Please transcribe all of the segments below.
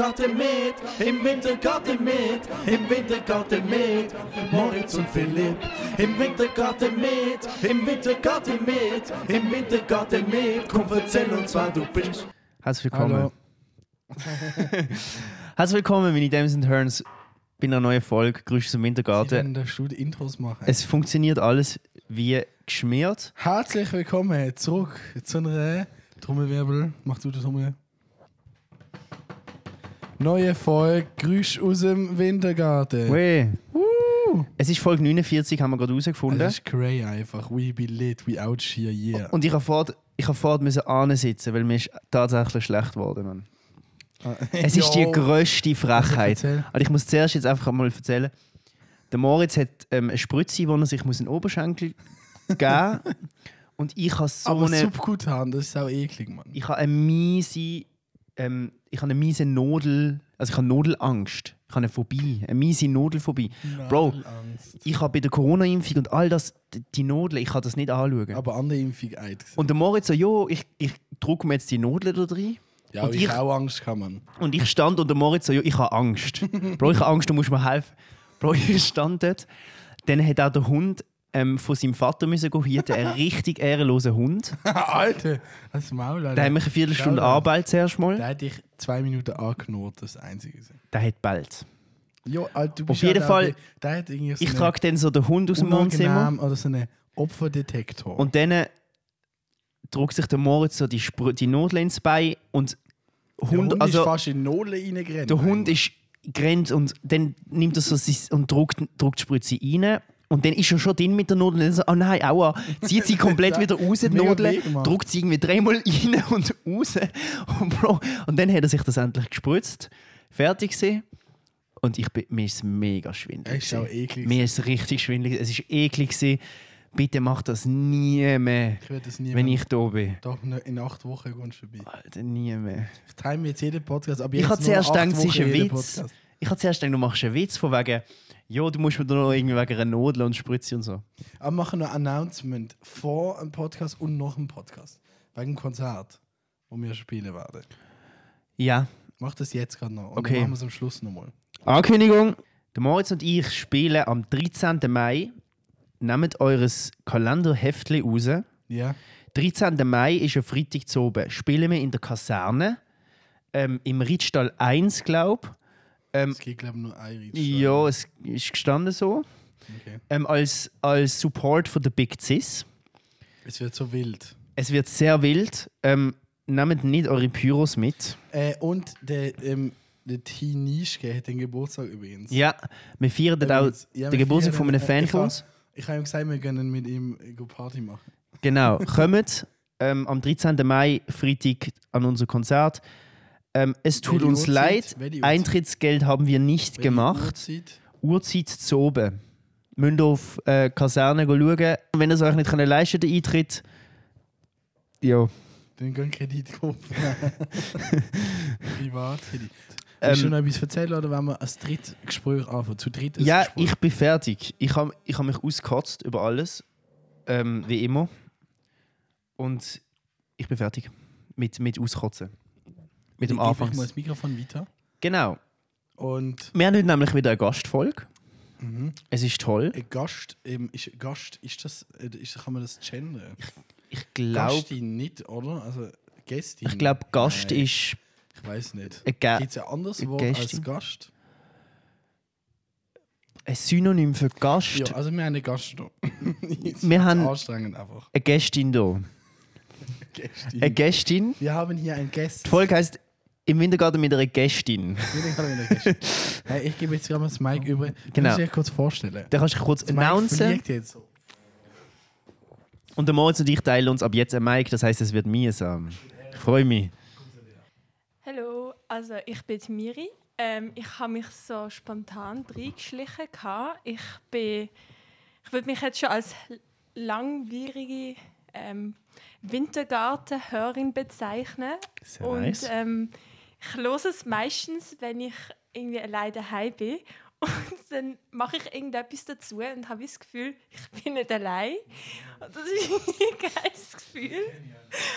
Wintergarten mit, im Wintergarten mit, im Wintergarten mit, Moritz und Philipp. Im Wintergarten mit, im Wintergarten mit, im Wintergarten mit, komm erzähl uns, wer du bist. Herzlich willkommen. Hallo. Herzlich willkommen, meine Dames and Herren, bei einer neuen Folge Grüße zum Sie Wintergarten. werden da Studio Intros machen. Es funktioniert alles wie geschmiert. Herzlich willkommen zurück zu einer Trommelwirbel. Mach du den Trommel. Neue Folge Grüß aus dem Wintergarten. Weh. Es ist Folge 49, haben wir gerade herausgefunden. Das ist cray einfach. We be lit, we out here, yeah. Und ich habe fort, ich habe fort müssen ansitzen, weil mir ist tatsächlich schlecht geworden, Mann. Es ist die grösste Frechheit. Also ich muss zuerst jetzt einfach mal erzählen. Der Moritz hat ähm, eine Spritze, wo er sich muss in den Oberschenkel geben und ich habe so Aber eine, Subkutan, das ist auch eklig, Mann. ich habe eine miese, ähm, ich habe eine miese Nodel, also ich habe Nodelangst, ich habe eine Phobie, eine miese Nodelphobie. Bro, ich habe bei der Corona-Impfung und all das, die Nodel, ich kann das nicht anschauen. Aber andere Impfung eid. Und der Moritz so, jo, ich, ich drücke mir jetzt die Nodel da drin. Ja, und ich ich- auch Angst kann man. Und ich stand und der Moritz so, ja, ich habe Angst. Bro, ich habe Angst, du musst mir helfen. Bro, ich stand dort. Dann hat auch der Hund ähm, von seinem Vater müssen gehen hüten. Ein richtig ehrenloser Hund. Alter, das Maul, Alter. Der hat mich eine Viertelstunde da. Arbeit zuerst Der mal. hat dich zwei Minuten angeknurrt, das Einzige. Der hat bald. Jo, Alter, du Auf bist jeden halt Fall- auch- Der hat so Ich trage dann so den Hund aus dem Wohnzimmer. oder so einen Opferdetektor. Und dann äh, drückt sich der Moritz so die, Spr die Nadel ins Bein. Und der Hund, also ist fast in Nole reingerannt. der Hund ist gerannt und dann nimmt er so und drückt, drückt die Spritze rein. Und dann ist er schon drin mit der Nadel und dann so, oh nein, aua, zieht sie komplett wieder raus, die Nadel, gemacht. drückt sie irgendwie dreimal rein und raus. Und, Bro, und dann hat er sich das endlich gespritzt, fertig gesehen. Und ich bin, mir ist es mega schwindelig. Es ist auch eklig. Mir ist richtig schwindelig. Es ist eklig. gewesen. Bitte mach das nie mehr, Ich das nie wenn mehr- ich da bin. Doch, ne- in acht Wochen kommst du vorbei. Alter, nie mehr. Ich time jetzt jeden Podcast. Aber Ich habe zuerst acht gedacht, es ist ein Witz. Podcast. Ich habe zuerst gedacht, du machst einen Witz von wegen, ja, du musst mir da noch irgendwie wegen einer Nadel und Spritze und so. Aber machen noch ein Announcement vor einem Podcast und nach einem Podcast. Wegen dem Konzert, wo wir spielen werden. Ja, Mach das jetzt gerade noch. Und Okay. dann machen wir es am Schluss nochmal. Ankündigung. Der Moritz und ich spielen am 13. Mai. Nehmt eures Kalenderheftchen raus. Ja. 13. Mai ist ein Freitag zu oben. Spielen wir in der Kaserne. Ähm, Im Riedstall 1, glaube ähm, Es geht, glaube ich, nur ein Ried. Ja, es ist gestanden so. Okay. Ähm, als, als Support von der Big Cis. Es wird so wild. Es wird sehr wild. Ähm, nehmt nicht eure Pyros mit. Äh, und der, ähm, der T. Nischke hat den Geburtstag übrigens. Ja, wir feiern dort auch Übrigens. Ja, den Geburtstag von einem Fan ich von uns. Ich habe ihm gesagt, wir können mit ihm go Party machen. Genau, kommt ähm, am 13. Mai, Freitag, an unser Konzert. Ähm, es tut uns Uhrzeit? leid? Eintrittsgeld haben wir nicht Welche gemacht. Uhrzeit? Uhrzeit zu oben. Müsst auf äh, Kaserne schauen. Wenn ihr es euch nicht könnt leisten den Eintritt, ja. Den gehen Kredit kaufen. Privatkredit. Ähm, Willst du noch etwas erzählen oder wenn wir ein Drittgespräch anfangen? Zu dritt Ja, Gespräch? ich bin fertig. Ich habe ich hab mich ausgekotzt über alles. Ähm, wie immer. Und ich bin fertig. Mit, mit Auskotzen. Mit dem Ich gebe Anfangs. mal das Mikrofon weiter. Genau. Und Wir haben heute nämlich wieder eine Gastfolge. mhm. Es ist toll. ein Gast, ähm, ist, Gast, ist das, äh, ist, kann man das gendern? Ich glaube, Gastin nicht, oder? Also Gästin. ich glaube, Gast Nein, ist Ich weiß nicht. Gibt es ein anderes Wort als? Gast? ein Synonym für Gast. Ja, also wir haben einen Gast da. Jetzt Wir haben- anstrengend einfach. Eine Gästin da. Gästin. Eine Gästin. Wir haben hier einen Gast. Die Folge heisst Im Wintergarten mit einer Gästin. hey, ich gebe jetzt gerade mal das Mic über. Genau. Muss ich dir kurz vorstellen. Da kannst du dich kurz Das announcen. jetzt so. Und der Moritz und ich teilen uns ab jetzt ein Mic, das heisst, es wird mühsam. Ich freue mich. Hallo, also ich bin Miri. Ähm, ich habe mich so spontan reingeschlichen. gehabt. Ich bin, ich würde mich jetzt schon als langwierige ähm, Wintergarten-Hörerin bezeichnen. Sehr Und nice. ähm, ich höre es meistens, wenn ich irgendwie alleine daheim bin. Und dann mache ich irgendetwas dazu und habe das Gefühl, ich bin nicht allein. Und das ist ein geiles Gefühl.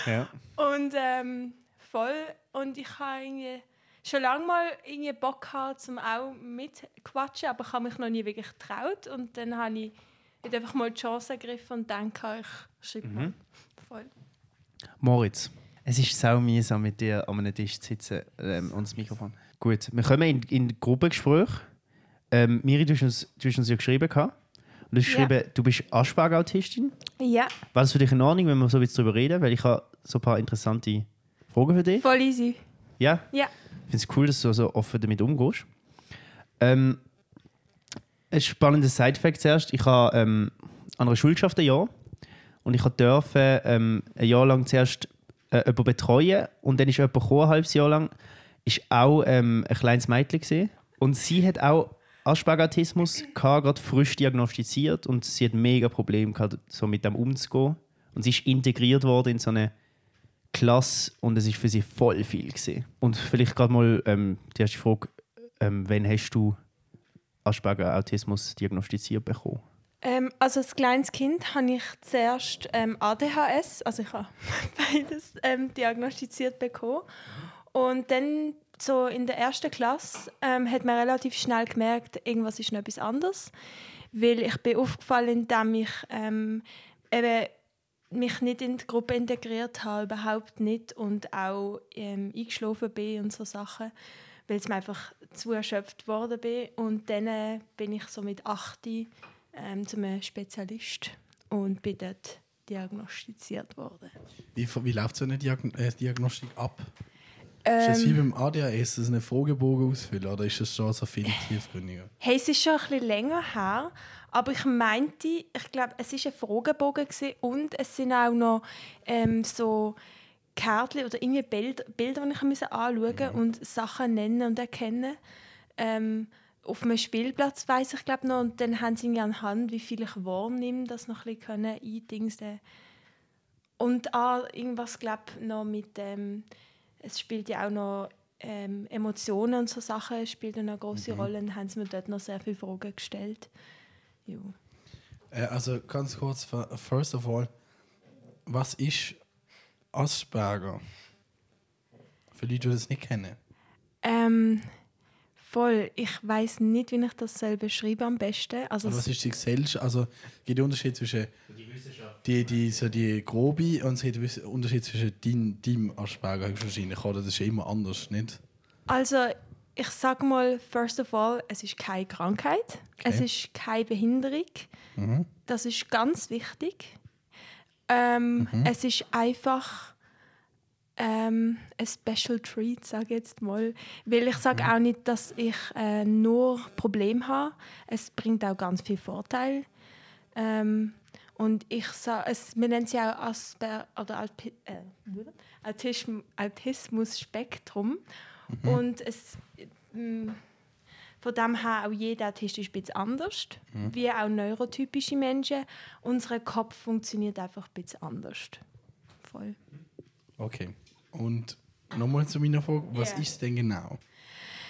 Ja. Und ähm, voll. Und ich habe irgendwie schon lange mal irgendwie Bock gehabt, zum auch mitquatschen, aber ich habe mich noch nie wirklich getraut. Und dann habe ich einfach mal die Chance ergriffen und denke, ich schreibe Mhm. Voll. Moritz, es ist sau mühsam mit dir an einem Tisch zu sitzen ähm, und das Mikrofon. Gut, wir kommen in, in Gruppengespräch. Ähm, Miri, du hast uns, du hast uns ja geschrieben. gehabt. Und du hast Ja. geschrieben, du bist Asperger-Autistin. Ja, War das für dich in Ordnung, wenn wir so ein bisschen darüber reden? Weil ich habe so ein paar interessante Fragen für dich. voll easy. Ja? Ja. Ich finde es cool, dass du so offen damit umgehst. Ähm, ein spannender Side-Fact zuerst. Ich habe ähm, an einer Schule geschafft, ein Jahr. Und ich durfte ähm, ein Jahr lang zuerst äh, jemanden betreuen. Und dann ist jemand gekommen, ein halbes Jahr lang. Ist auch ähm, ein kleines Mädchen. Gewesen. Und sie hat auch Asperger-Autismus, gehabt, gerade frisch diagnostiziert. Und sie hat mega Probleme gehabt, so mit dem umzugehen. Und sie ist integriert worden in so eine Klasse und es ist für sie voll viel gewesen. Und vielleicht gerade mal ähm, die erste Frage, ähm, wann hast du Asperger Autismus diagnostiziert bekommen? Ähm, also als kleines Kind habe ich zuerst ähm, ADHS, also ich habe beides ähm, diagnostiziert bekommen. Und dann so in der ersten Klasse ähm, hat man relativ schnell gemerkt, irgendwas ist noch etwas anderes. Weil ich bin aufgefallen, indem ich ähm, eben mich nicht in die Gruppe integriert habe, überhaupt nicht. Und auch ähm, eingeschlafen bin und so Sachen, weil es mir einfach zu erschöpft worden bin. Und dann äh, bin ich so mit 8 ähm, zu einem Spezialist und bin dort diagnostiziert worden. Wie, wie läuft so eine Diagn äh, Diagnostik ab? ist das wie Ähm, beim ADHS, ist das eine Fragebogen ausfüllen oder ist das schon so viel tiefgründiger? hey, es ist schon ein bisschen länger her, aber ich meinte, ich glaube, es war ein Fragebogen gewesen und es sind auch noch ähm, so Kärtchen oder irgendwie Bild, Bilder, die ich musste anschauen und Sachen nennen und erkennen. Ähm, auf einem Spielplatz weiß ich glaube noch und dann haben sie irgendwie anhand, wie viel ich wahrnehme, das noch ein bisschen eindingsen. Und auch irgendwas glaube noch mit ähm, es spielt ja auch noch ähm, Emotionen und so Sachen spielt eine große Rolle und haben sie mir dort noch sehr viele Fragen gestellt. Jo. Äh, also ganz kurz, first of all, was ist Asperger? Für die, die das nicht kennen. Ähm, voll. Ich weiß nicht, wie ich das soll beschreiben am besten. Also Oder was ist die Gesellschaft? Also gibt es Unterschied zwischen die, die, so die grobe und es gibt Unterschied zwischen dein, deinem Asperger wahrscheinlich, oder? Das ist ja immer anders, nicht? also ich sage mal, first of all, es ist keine Krankheit, es ist keine Behinderung. Mhm. Das ist ganz wichtig. Ähm, Es ist einfach ähm, ein Special Treat, sage ich jetzt mal. Weil ich sage auch nicht, dass ich äh, nur Probleme habe. Es bringt auch ganz viel Vorteil. Ähm, und ich sage, es, wir nennen ja auch Asper oder Alpi äh, Autism Autismus-Spektrum. Und es, mm, von dem her auch jeder Autist ist ein bisschen anders, wie auch neurotypische Menschen. Unser Kopf funktioniert einfach ein bisschen anders. Voll. Okay. Und nochmal zu meiner Frage, was Ja. ist es denn genau?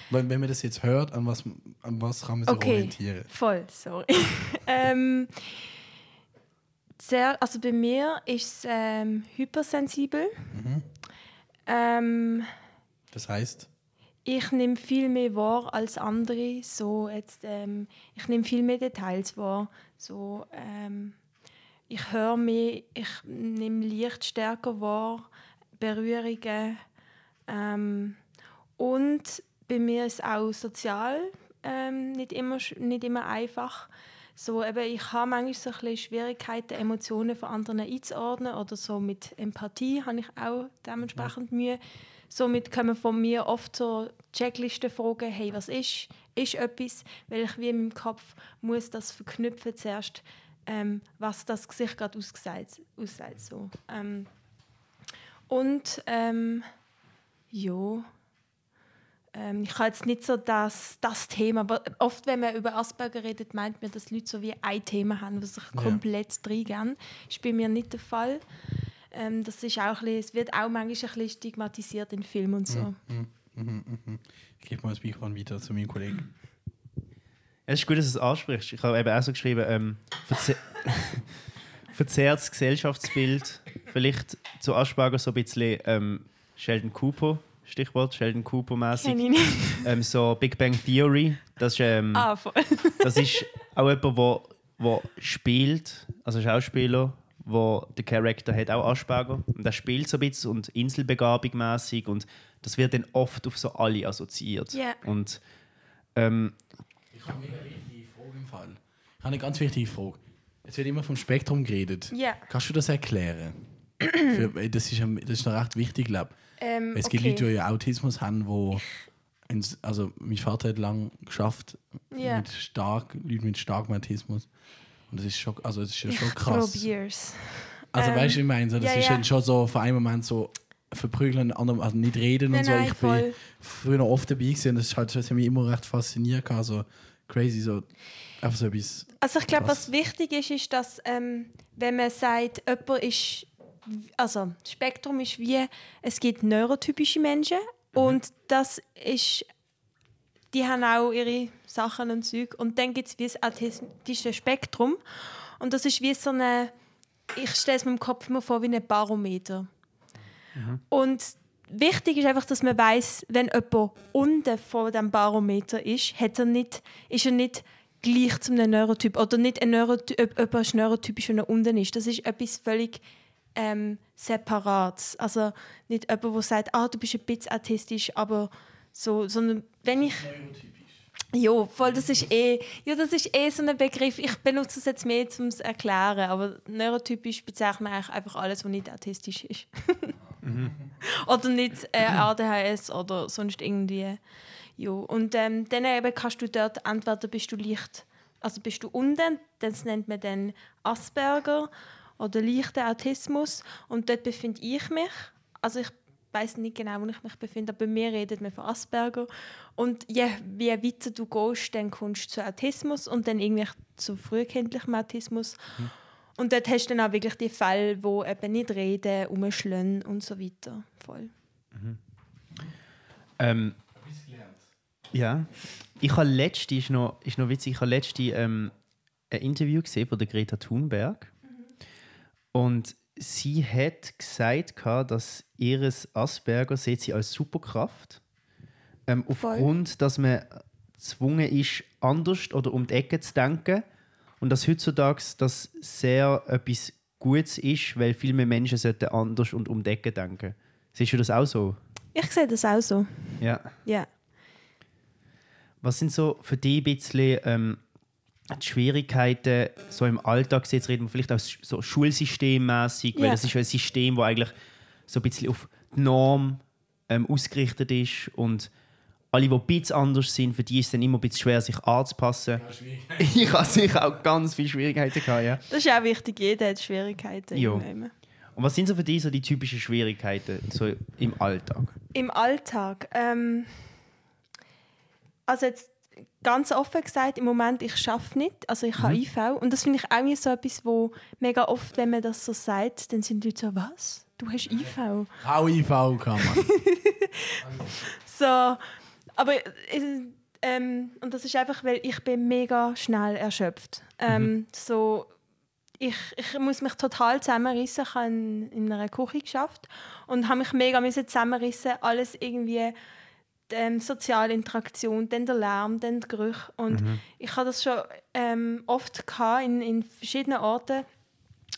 Weil, wenn man das jetzt hört, an was, an was kann man sich Okay, orientieren? voll, sorry. ähm, sehr, also bei mir ist es ähm, hypersensibel. Ähm, Das heißt, ich nehme viel mehr wahr als andere. So jetzt, ähm, ich nehme viel mehr Details wahr. So, ähm, ich höre mehr, ich nehme Licht stärker wahr, Berührungen. Ähm, und bei mir ist auch sozial ähm, nicht, immer, nicht immer einfach. So, eben, ich habe manchmal so ein bisschen Schwierigkeiten, Emotionen von anderen einzuordnen oder so mit Empathie habe ich auch dementsprechend Mühe. Somit kommen von mir oft so Checklisten-Fragen, hey, was ist, ist etwas, weil ich wie in meinem Kopf muss das verknüpfen zuerst, ähm, was das Gesicht gerade aussagt. aussagt so. ähm, und ähm, ja, ähm, ich habe jetzt nicht so das, das Thema, aber oft, wenn man über Asperger redet, meint man, dass Leute so wie ein Thema haben, was sich Ja. komplett reingehen. Das ist bei mir nicht der Fall. Ähm, das ist auch ein bisschen, es wird auch manchmal ein bisschen stigmatisiert in Filmen und so. ich gebe mal das Mikrofon wieder zu meinem Kollegen. Es ist gut, dass du es ansprichst. Ich habe eben auch so geschrieben, ähm, verzerrtes Gesellschaftsbild, vielleicht zu Asperger so ein bisschen ähm, Sheldon Cooper Stichwort Sheldon ich nicht. Ähm, so Big Bang Theory. Das ist, ähm, Ah, voll. das ist auch jemand, der wo spielt, also Schauspieler, wo der Charakter hat auch Asperger und der spielt so ein bisschen und Inselbegabung mäßig und das wird dann oft auf so alle assoziiert. Ja. Und ähm, Ich habe eine wichtige Frage im Fall. Ich habe eine ganz wichtige Frage. Es wird immer vom Spektrum geredet. Ja. Kannst du das erklären? Für, das, ist, das ist noch recht wichtig, glaube Ähm, Es gibt okay. Leute, die Autismus haben, wo ins- also mein Vater hat lange geschafft Ja. mit stark Leuten mit starkem Autismus und das ist schon also das ist ja schon Ich krass. probier's. Also Ähm, weißt du, ich meine, so, das ja, ist ja. dann schon so von einem Moment so verprügeln, anderem also nicht reden und Nein, so. nein, ich bin voll. früher noch oft dabei gewesen und das ist halt das hat mich immer recht fasziniert, gehabt, so crazy so einfach so etwas. Also ich glaube, was wichtig ist, ist, dass ähm, wenn man sagt, jemand ist, also Spektrum ist wie, es gibt neurotypische Menschen und das ist, die haben auch ihre Sachen und Zeug und dann gibt es wie das autistische Spektrum und das ist wie so eine, ich stelle es mir im Kopf immer vor wie ein Barometer. Und wichtig ist einfach, dass man weiß, wenn jemand unten vor dem Barometer ist, hat er nicht, ist er nicht gleich zu einem Neurotyp oder nicht ein Neurotyp, ob jemand ist neurotypisch, er unten ist. Das ist etwas völlig ähm, Separates. Also nicht jemand, der sagt, ah, du bist ein bisschen autistisch, aber so, sondern wenn ich ja, voll, das ist eh, ja, das ist eh so ein Begriff. Ich benutze es jetzt mehr, um es zu erklären, aber neurotypisch bezeichnet man eigentlich einfach alles, was nicht autistisch ist. oder nicht äh, ADHS oder sonst irgendwie. Ja. Und ähm, dann eben kannst du dort entweder bist du leicht, also bist du unten, das nennt man dann Asperger oder leichter Autismus und dort befinde ich mich. Also ich weiß nicht genau, wo ich mich befinde, aber bei mir redet man von Asperger. Und je, je weiter du gehst, dann kommst du zu Autismus und dann irgendwie zu frühkindlichem Autismus. Und dort hast du dann auch wirklich die Fälle, wo eben nicht reden, umschlagen und so weiter. Voll. ähm, ja, ich habe letzte, ist noch, ist noch witzig, ich habe letzte ähm, ein Interview gesehen von der Greta Thunberg und sie hat gesagt, dass ihres Asperger sieht sie als Superkraft ähm, aufgrund, dass man gezwungen ist, anders oder um die Ecke zu denken und dass heutzutage das sehr etwas Gutes ist, weil viel mehr Menschen sollten anders und um die Ecke denken. Siehst du das auch so? Ich sehe das auch so. Ja. Ja. Was sind so für dich ein bisschen ähm, die Schwierigkeiten so im Alltag? Jetzt reden wir vielleicht auch so schulsystemmäßig, weil Ja. das ist ja ein System, das eigentlich so ein bisschen auf die Norm ähm, ausgerichtet ist und alle, die ein bisschen anders sind, für die ist es dann immer ein bisschen schwer, sich anzupassen. Ich habe sicher auch ganz viele Schwierigkeiten gehabt, ja. Das ist auch wichtig, jeder hat Schwierigkeiten. Irgendwann. Und was sind so für dich so die typischen Schwierigkeiten so im Alltag? Im Alltag. Ähm, also jetzt ganz offen gesagt, im Moment, ich schaffe nicht. Also ich habe IV. Und das finde ich auch so etwas, wo mega oft, wenn man das so sagt, dann sind die Leute so, was? Du hast IV? Auch IV kann man. So, aber äh, ähm, und das ist einfach, weil ich bin mega schnell erschöpft. Ähm, so, ich, ich muss mich total zusammenrissen. Ich habe in, in einer Küche geschafft und habe mich mega zusammenrissen. Alles irgendwie ähm, soziale Interaktion, dann der Lärm, dann der Geruch. Und ich habe das schon ähm, oft gehabt in, in verschiedenen Orten.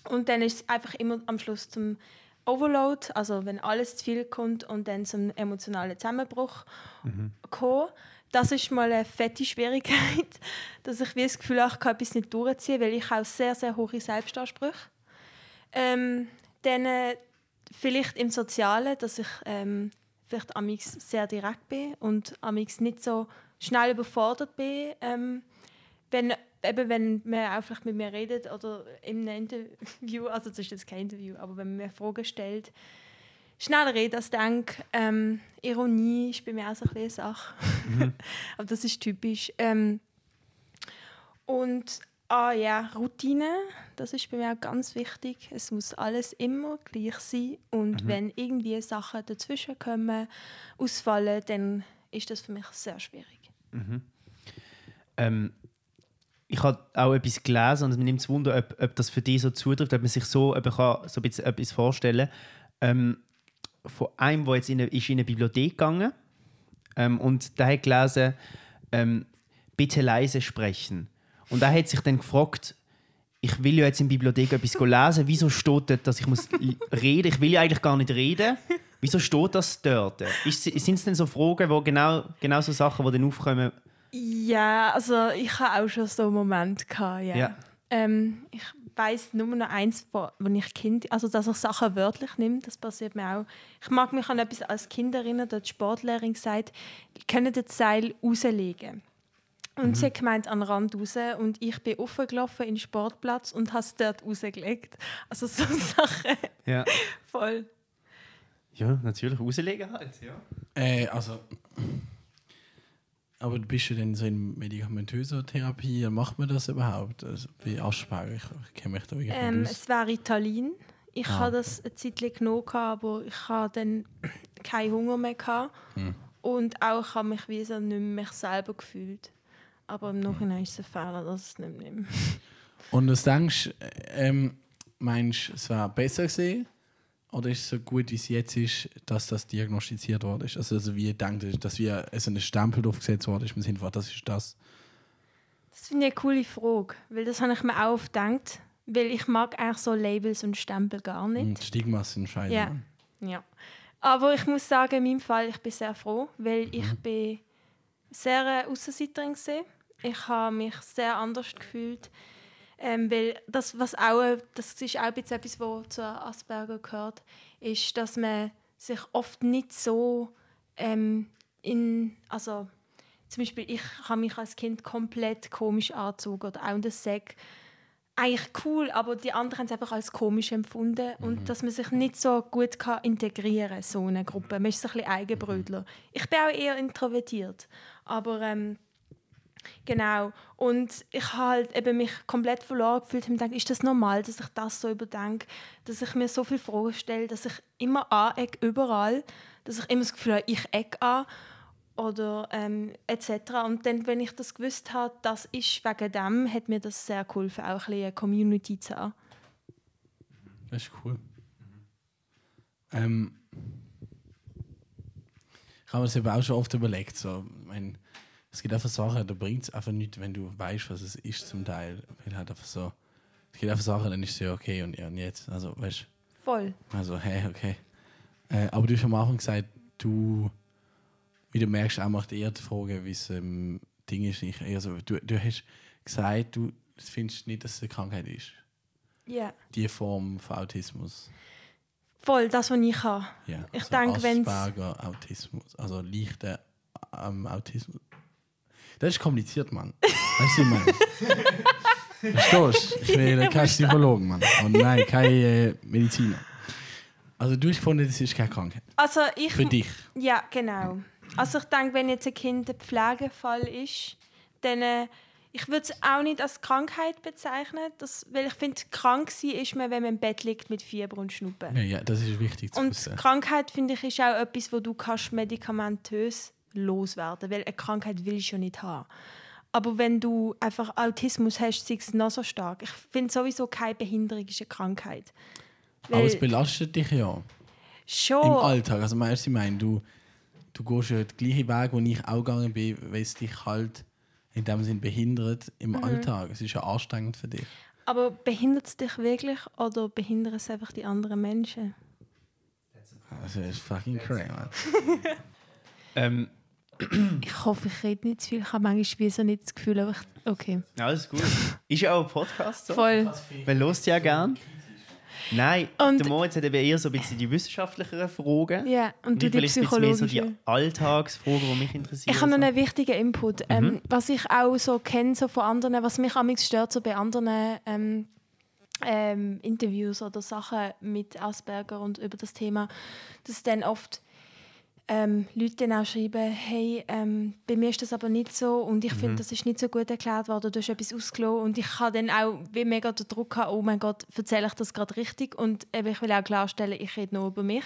Und dann ist es einfach immer am Schluss zum Overload, also wenn alles zu viel kommt und dann zum emotionalen Zusammenbruch gekommen. Das ist mal eine fette Schwierigkeit, dass ich wie das Gefühl habe, ich kann etwas nicht durchziehen, weil ich auch sehr, sehr hohe Selbstansprüche. Ähm, dann äh, vielleicht im Sozialen, dass ich ähm, vielleicht amix sehr direkt bin und amix nicht so schnell überfordert bin. Ähm, wenn, eben, wenn man auch vielleicht mit mir redet oder in einem Interview, also das ist jetzt kein Interview, aber wenn man mir Fragen stellt, schneller reden als denke. Ähm, Ironie ist bei mir auch so eine Sache. aber das ist typisch. Ähm, und ah ja, Routine, das ist bei mir auch ganz wichtig. Es muss alles immer gleich sein. Und wenn irgendwie Sachen dazwischen kommen, ausfallen, dann ist das für mich sehr schwierig. Ähm, ich habe auch etwas gelesen und mir nimmt es Wunder, ob, ob das für dich so zutrifft, ob man sich so, ob kann, so ein bisschen etwas vorstellen ähm, von einem, der jetzt in eine, ist in eine Bibliothek gegangen ähm, und der hat gelesen, ähm, bitte leise sprechen. Und er hat sich dann gefragt, ich will ja jetzt in der Bibliothek etwas lesen, wieso steht dort, dass ich muss reden? Ich will ja eigentlich gar nicht reden. Wieso steht das dort? Sind es denn so Fragen, wo genau, genau so Sachen, die dann aufkommen? Ja, also ich hatte auch schon so einen Moment. Gehabt, ja. Ja. Ähm, ich weiß nur noch eins, wo, wo ich Kind, also dass ich Sachen wörtlich nehme, das passiert mir auch. Ich mag mich an etwas als Kind erinnern, da hat die Sportlehrerin gesagt, können das Seil rauslegen. Und Mhm. sie hat gemeint an den Rand raus und ich bin aufgelaufen in den Sportplatz und habe es dort rausgelegt. Also so Sachen, Ja. voll. Ja, natürlich auslegen halt. Ja. Äh, also. Aber bist du denn so in medikamentöser Therapie? Macht man das überhaupt? Also, bei Asperger, ich, ich kenne mich da wirklich Ähm, nicht aus. es wäre Ritalin. Ich Ah, habe das eine Zeit lang genommen, gehabt, aber ich hatte dann keinen Hunger mehr. Gehabt. Hm. Und auch habe mich wie so nicht mehr mich selber gefühlt. Aber im Nachhinein ist es ein Fehler, dass es nicht nehme. Und was denkst du, ähm, meinst du, es wäre besser gewesen? Oder ist es so gut, wie es jetzt ist, dass das diagnostiziert worden ist? Also, also wie denkt ihr, dass wir so ein Stempel draufgesetzt worden ist, Sinne von, das ist das? Das finde ich eine coole Frage, weil das habe ich mir auch gedacht. Weil ich mag eigentlich so Labels und Stempel gar nicht. Und Stigmas sind scheiße. Ja. Ja. Aber ich muss sagen, in meinem Fall, ich bin sehr froh, weil ich bin sehr eine Aussenseiterin gesehen. Ich habe mich sehr anders gefühlt. Ähm, weil das, was auch, das ist auch bisschen etwas, was zu Asperger gehört, ist, dass man sich oft nicht so ähm, in, also zum Beispiel ich habe mich als Kind komplett komisch angezogen oder auch in der Sek eigentlich cool, aber die anderen haben es einfach als komisch empfunden und dass man sich nicht so gut kann integrieren kann, so eine Gruppe. Man ist so ein bisschen Eigenbrötler. Ich bin auch eher introvertiert, aber ähm, genau. Und ich habe halt eben mich komplett verloren gefühlt und gedacht, ist das normal, dass ich das so überdenke, dass ich mir so viele Fragen stelle, dass ich immer anecke, überall, dass ich immer das Gefühl habe, ich ecke an oder ähm, etc. Und dann, wenn ich das gewusst habe, das ist wegen dem, hat mir das sehr geholfen, auch ein bisschen eine Community zu haben. Das ist cool. Ähm, ich habe mir das eben auch schon oft überlegt. So, mein, es gibt einfach Sachen, da bringt es einfach nichts, wenn du weißt, was es ist zum Teil. Weil halt einfach so, es gibt einfach Sachen, dann ist es ja okay und, ja, und jetzt. Also, weißt Voll. also, hey, okay. Äh, aber du hast am Anfang gesagt, du, wie du merkst, auch macht eher die Frage, wie es ähm, Ding ist. Nicht. Also, du, du hast gesagt, du findest nicht, dass es eine Krankheit ist. Ja. Die Form von Autismus. Voll, das, was ich habe. Ja, Ich so denke, wenn's- Asperger Autismus, also leichter ähm, Autismus. Das ist kompliziert, Mann. Weißt du, meine? Verstehst du? Ich bin kein Psychologe, Mann. Und nein, kein äh, Mediziner. Also du hast gefunden, das ist keine Krankheit. Also ich... Für dich. Ja, genau. Also ich denke, wenn jetzt ein Kind ein Pflegefall ist, dann... Äh, ich würde es auch nicht als Krankheit bezeichnen, das, weil ich finde, krank sein ist man, wenn man im Bett liegt mit Fieber und Schnuppen. Ja, ja, das ist wichtig zu Und wissen. Krankheit, finde ich, ist auch etwas, wo du kannst medikamentös loswerden weil eine Krankheit will ich schon nicht haben. Aber wenn du einfach Autismus hast, sei es noch so stark. Ich finde sowieso keine Behinderung ist eine Krankheit. Aber es Weil belastet dich ja schon, im Alltag. Also meinst du, ich meine, du, du gehst ja den gleichen Weg, wo ich auch gegangen bin, weil es dich halt in dem Sinn behindert im Mhm. Alltag. Es ist ja anstrengend für dich. aber behindert es dich wirklich oder behindern es einfach die anderen Menschen? Also das ist fucking crazy, man. Ähm, Ich hoffe, ich rede nicht zu viel. Ich habe manchmal wie so nicht das Gefühl, aber ich, okay. alles gut. Ist ja auch ein Podcast so. Voll. Man hört ja gern. Nein, Und- der Moritz hat eben eher so ein bisschen die wissenschaftlicheren Fragen. Ja, und du ich die bisschen mehr so die Alltagsfragen, die mich interessieren. Ich habe noch einen wichtigen Input. Mhm. Ähm, was ich auch so kenne so von anderen, was mich am stört so bei anderen ähm, ähm, Interviews oder Sachen mit Asperger und über das Thema, dass dann oft ähm, Leute dann auch schreiben, hey, ähm, bei mir ist das aber nicht so und ich Mhm. finde, das ist nicht so gut erklärt worden, du hast etwas ausgelassen und ich habe dann auch wie mega den Druck gehabt, oh mein Gott, erzähle ich das gerade richtig und eben, ich will auch klarstellen, ich rede nur über mich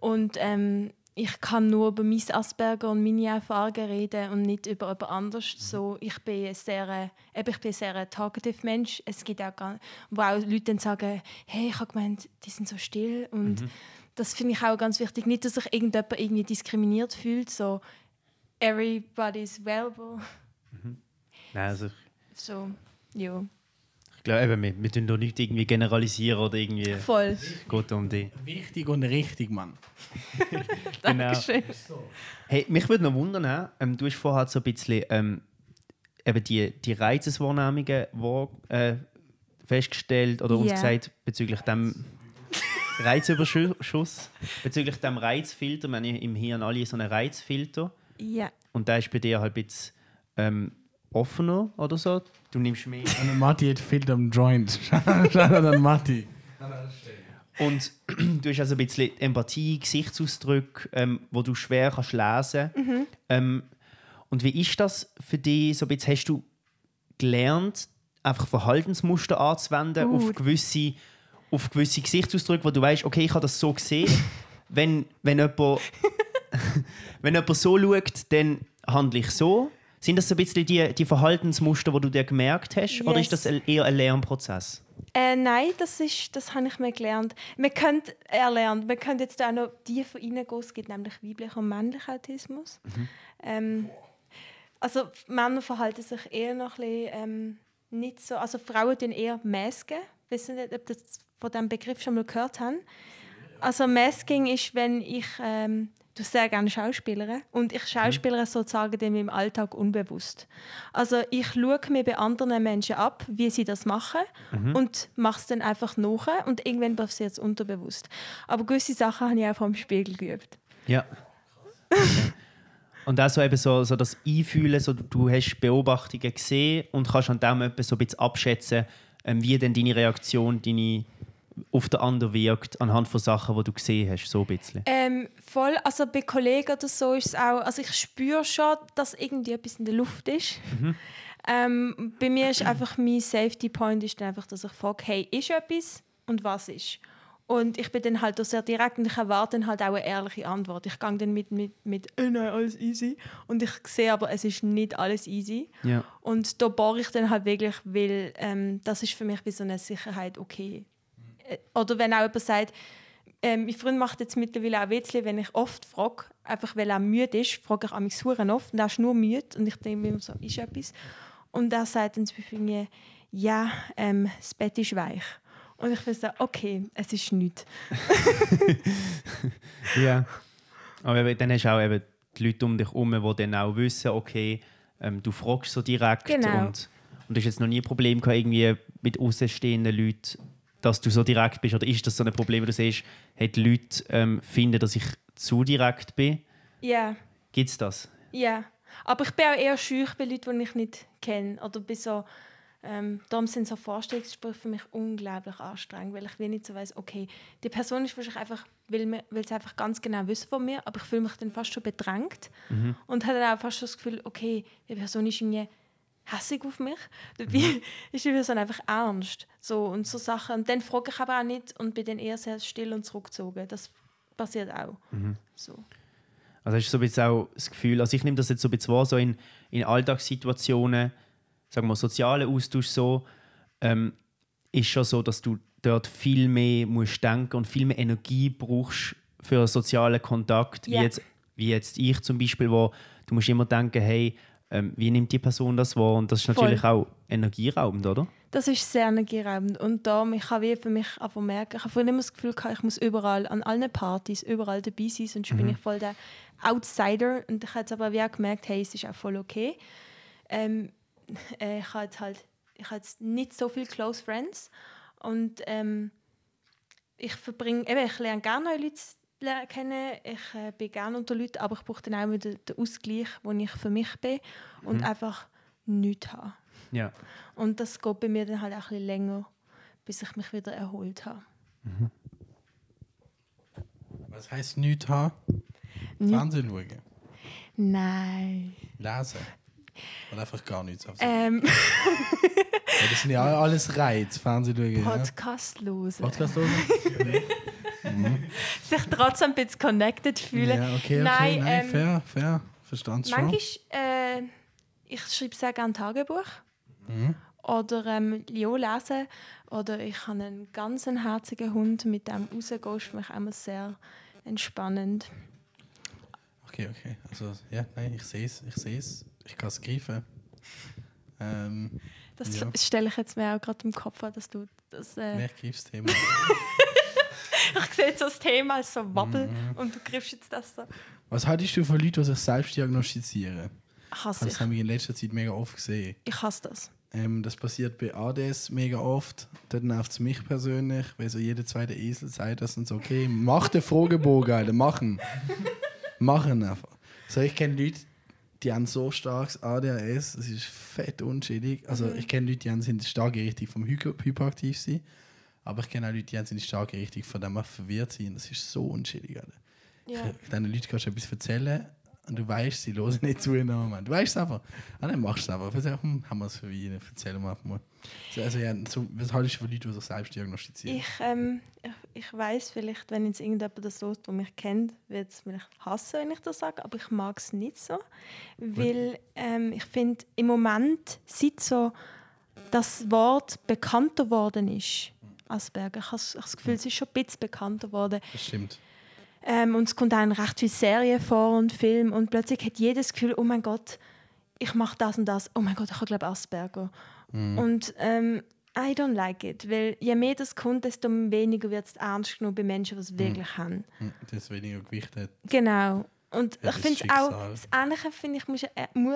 und ähm, ich kann nur über mein Asperger und meine Erfahrungen reden und nicht über jemand anderes. So, ich bin ein sehr, eben, ich bin sehr ein talkative Mensch. Es gibt auch, wo auch Leute dann sagen, hey, ich habe gemeint, die sind so still und das finde ich auch ganz wichtig. Nicht, dass sich irgendjemand irgendwie diskriminiert fühlt, so everybody's valuable. Nein, also So, ja, ich glaube, eben, wir, wir tun doch nicht irgendwie generalisieren oder irgendwie. voll. Geht um die. Wichtig und richtig, Mann. Genau. Dankeschön. Hey, mich würde noch wundern, ähm, du hast vorher so ein bisschen ähm, eben die, die Reizeswahrnehmungen wo, äh, festgestellt oder uns Ja. gesagt bezüglich dem Reizüberschuss, bezüglich dem Reizfilter. Wir haben im Hirn alle so einen Reizfilter Ja. und der ist bei dir halt ein bisschen ähm, offener oder so. Du nimmst mehr. Und Matti hat viel am Joint. Schau an Matti. Und du hast also ein bisschen Empathie, Gesichtsausdrücke, ähm, wo du schwer kannst lesen Mhm. ähm, Und wie ist das für dich? So ein bisschen, hast du gelernt, einfach Verhaltensmuster anzuwenden auf Gut. gewisse, auf gewisse Gesichtsausdrücke, wo du weißt, okay, ich habe das so gesehen. wenn, wenn, jemand, wenn jemand so schaut, dann handle ich so. Sind das so ein bisschen die, die Verhaltensmuster, die du dir gemerkt hast? Oder ist Yes. das eher ein Lernprozess? Äh, nein, das, ist, das habe ich mir gelernt. Man könnte erlernen, man könnte jetzt auch noch tiefer reingehen. Es gibt nämlich weiblichen und männlichen Autismus. Ähm, also Männer verhalten sich eher noch ein bisschen, ähm, nicht so, also Frauen tun eher masken. Weiß nicht, ob das von diesem Begriff schon mal gehört haben. Also Masking ist, wenn ich, ähm, du sehr gerne Schauspielere und ich schauspielere sozusagen in meinem Alltag unbewusst. Also ich schaue mir bei anderen Menschen ab, wie sie das machen und mache es dann einfach nach und irgendwann passiert es unterbewusst. Aber gewisse Sachen habe ich auch vom Spiegel geübt. Ja. Und auch so eben so, so das Einfühlen, so du hast Beobachtungen gesehen und kannst an dem etwas so ein bisschen abschätzen, ähm, wie denn deine Reaktion deine, auf den anderen wirkt, anhand von Sachen, die du gesehen hast, so ein bisschen. Ähm, voll, also bei Kollegen oder so ist es auch, also ich spüre schon, dass irgendwie etwas in der Luft ist. Ähm, bei mir ist einfach mein Safety Point ist dann einfach, dass ich frage, hey, ist etwas und was ist? Und ich bin dann halt auch sehr direkt und ich erwarte dann halt auch eine ehrliche Antwort. Ich gehe dann mit, mit, mit äh, nein, alles easy. Und ich sehe aber, es ist nicht alles easy. Ja. Und da bohre ich dann halt wirklich, weil ähm, das ist für mich wie so eine Sicherheit, okay. Äh, Oder wenn auch jemand sagt, ähm, mein Freund macht jetzt mittlerweile auch Witzli, wenn ich oft frage, einfach weil er müde ist, frage ich mich Huren oft und er ist nur müde und ich denke mir immer so, ist etwas? Und er sagt dann zum Beispiel mir, ja, ähm, das Bett ist weich. Und ich bin so, okay, es ist nichts. Ja. Aber eben, dann hast du auch eben die Leute um dich herum, die dann auch wissen, okay, ähm, du fragst so direkt Genau. und, und du hast jetzt noch nie ein Problem gehabt, irgendwie mit außenstehenden Leuten, dass du so direkt bist? Oder ist das so ein Problem, wo du siehst, hey, die Leute ähm, finden, dass ich zu direkt bin? Ja. Gibt es das? Ja, aber ich bin auch eher schüch bei Leuten, die ich nicht kenne. Oder bei so, ähm, darum sind so Vorstellungsgespräche für mich unglaublich anstrengend, weil ich nicht so weiss, okay, die Person ist wahrscheinlich einfach, will, mir, will sie einfach ganz genau wissen von mir, aber ich fühle mich dann fast schon bedrängt und habe dann auch fast schon das Gefühl, okay, die Person ist irgendwie hässig auf mich. Dabei ist die Person einfach ernst. So, und so Sachen. Und dann frage ich aber auch nicht und bin dann eher sehr still und zurückgezogen. Das passiert auch. So. Also hast du so ein bisschen auch das Gefühl, also ich nehme das jetzt so ein bisschen wahr, so in, in Alltagssituationen, sagen wir sozialen Austausch so, ähm, ist schon so, dass du dort viel mehr musst denken und viel mehr Energie brauchst für einen sozialen Kontakt, Ja. wie, jetzt, wie jetzt ich zum Beispiel, wo du musst immer denken, hey, ähm, wie nimmt die Person das wahr? Und das ist Voll. natürlich auch energieraubend, oder? Das ist sehr energieraubend. Und darum, ich habe für mich einfach merken, ich habe vorhin immer das Gefühl gehabt, ich muss überall, an allen Partys, überall dabei sein, sonst bin ich voll der Outsider. Und ich habe jetzt aber wie auch gemerkt, hey, es ist auch voll okay. Ähm, äh, ich habe jetzt halt, ich habe jetzt nicht so viele Close Friends. Und ähm, ich verbringe, eben, ich lerne gerne neue Leute le- kennen, ich äh, bin gerne unter Leuten, aber ich brauche dann auch wieder den Ausgleich, wo ich für mich bin und einfach nichts habe. Ja. Und das geht bei mir dann halt auch ein bisschen länger, bis ich mich wieder erholt habe. Was heißt nichts haben? Nicht- Fernsehen schauen. Nein. Lesen. Oder einfach gar nichts. Auf Ähm, ja, das sind ja alles Reiz. Fernsehen schauen. Ja. Podcast. Podcast hören? Sich trotzdem ein bisschen connected fühlen. Ja, okay, okay. Nein, Nein, ähm, fair, fair. Verstand schon. Manchmal, äh, ich schreibe sehr gerne Tagebuch. Mhm. oder ähm, Leo lesen. Oder ich habe einen ganz herzigen Hund, mit dem rausgehst, für mich immer sehr entspannend. Okay, okay. Also, ja, nein, ich sehe es, ich sehe es. Ich kann es greifen. Ähm, Das Ja. stelle ich jetzt mir auch gerade im Kopf an, dass du das... Äh, mehr Griffsthema. ich sehe jetzt so das Thema als so Wabbel Mhm. und du griffst jetzt das so. Was haltest du von Leuten, die sich selbst diagnostizieren? Ich hasse Das ich. habe ich in letzter Zeit mega oft gesehen. Ich hasse das. Ähm, das passiert bei ADS mega oft. Dort nervt es mich persönlich, weil so jeder zweite Esel sagt das und so, okay, mach den Fragebogen, Alter, machen. machen einfach. So, ich kenne Leute, die haben so starkes ADHS, das ist fett unschädlich. Also ich kenne Leute, die haben sind stark richtig vom Hy hyperaktiv sein, aber ich kenne auch Leute, die haben sind stark richtig von dem wir verwirrt sind. Das ist so unschädlich. Ja. Deinen Leuten kannst du etwas erzählen und du weißt, sie hören nicht zu in dem Moment. Du weißt es einfach. Ah, dann machst du es einfach. Sag, hm, haben wir es für ihn, erzähl mal einfach mal. So, also, ja, so, was haltest du von Leuten, die sich selbst diagnostizieren? Ich, ähm, ich, ich weiß vielleicht, wenn jetzt irgendjemand das hört, der mich kennt, wird es mich hassen, wenn ich das sage, aber ich mag es nicht so. Weil ähm, ich finde, im Moment, seit so das Wort bekannter geworden ist, Asperger, ich habe das Gefühl, es ist schon ein bisschen bekannter geworden. Das stimmt. Ähm, und es kommt einem recht viele Serien vor und Film und plötzlich hat jeder das Gefühl, oh mein Gott, ich mache das und das. Oh mein Gott, ich habe glaube Asperger. Und ähm, I don't like it, weil je mehr das kommt, desto weniger wird es ernst genommen bei Menschen, die es wirklich haben. Hm, Das ist weniger Gewicht hat. Genau. Und Ja, ich finde es auch, das Ähnliche finde ich, muss, ich äh, mu-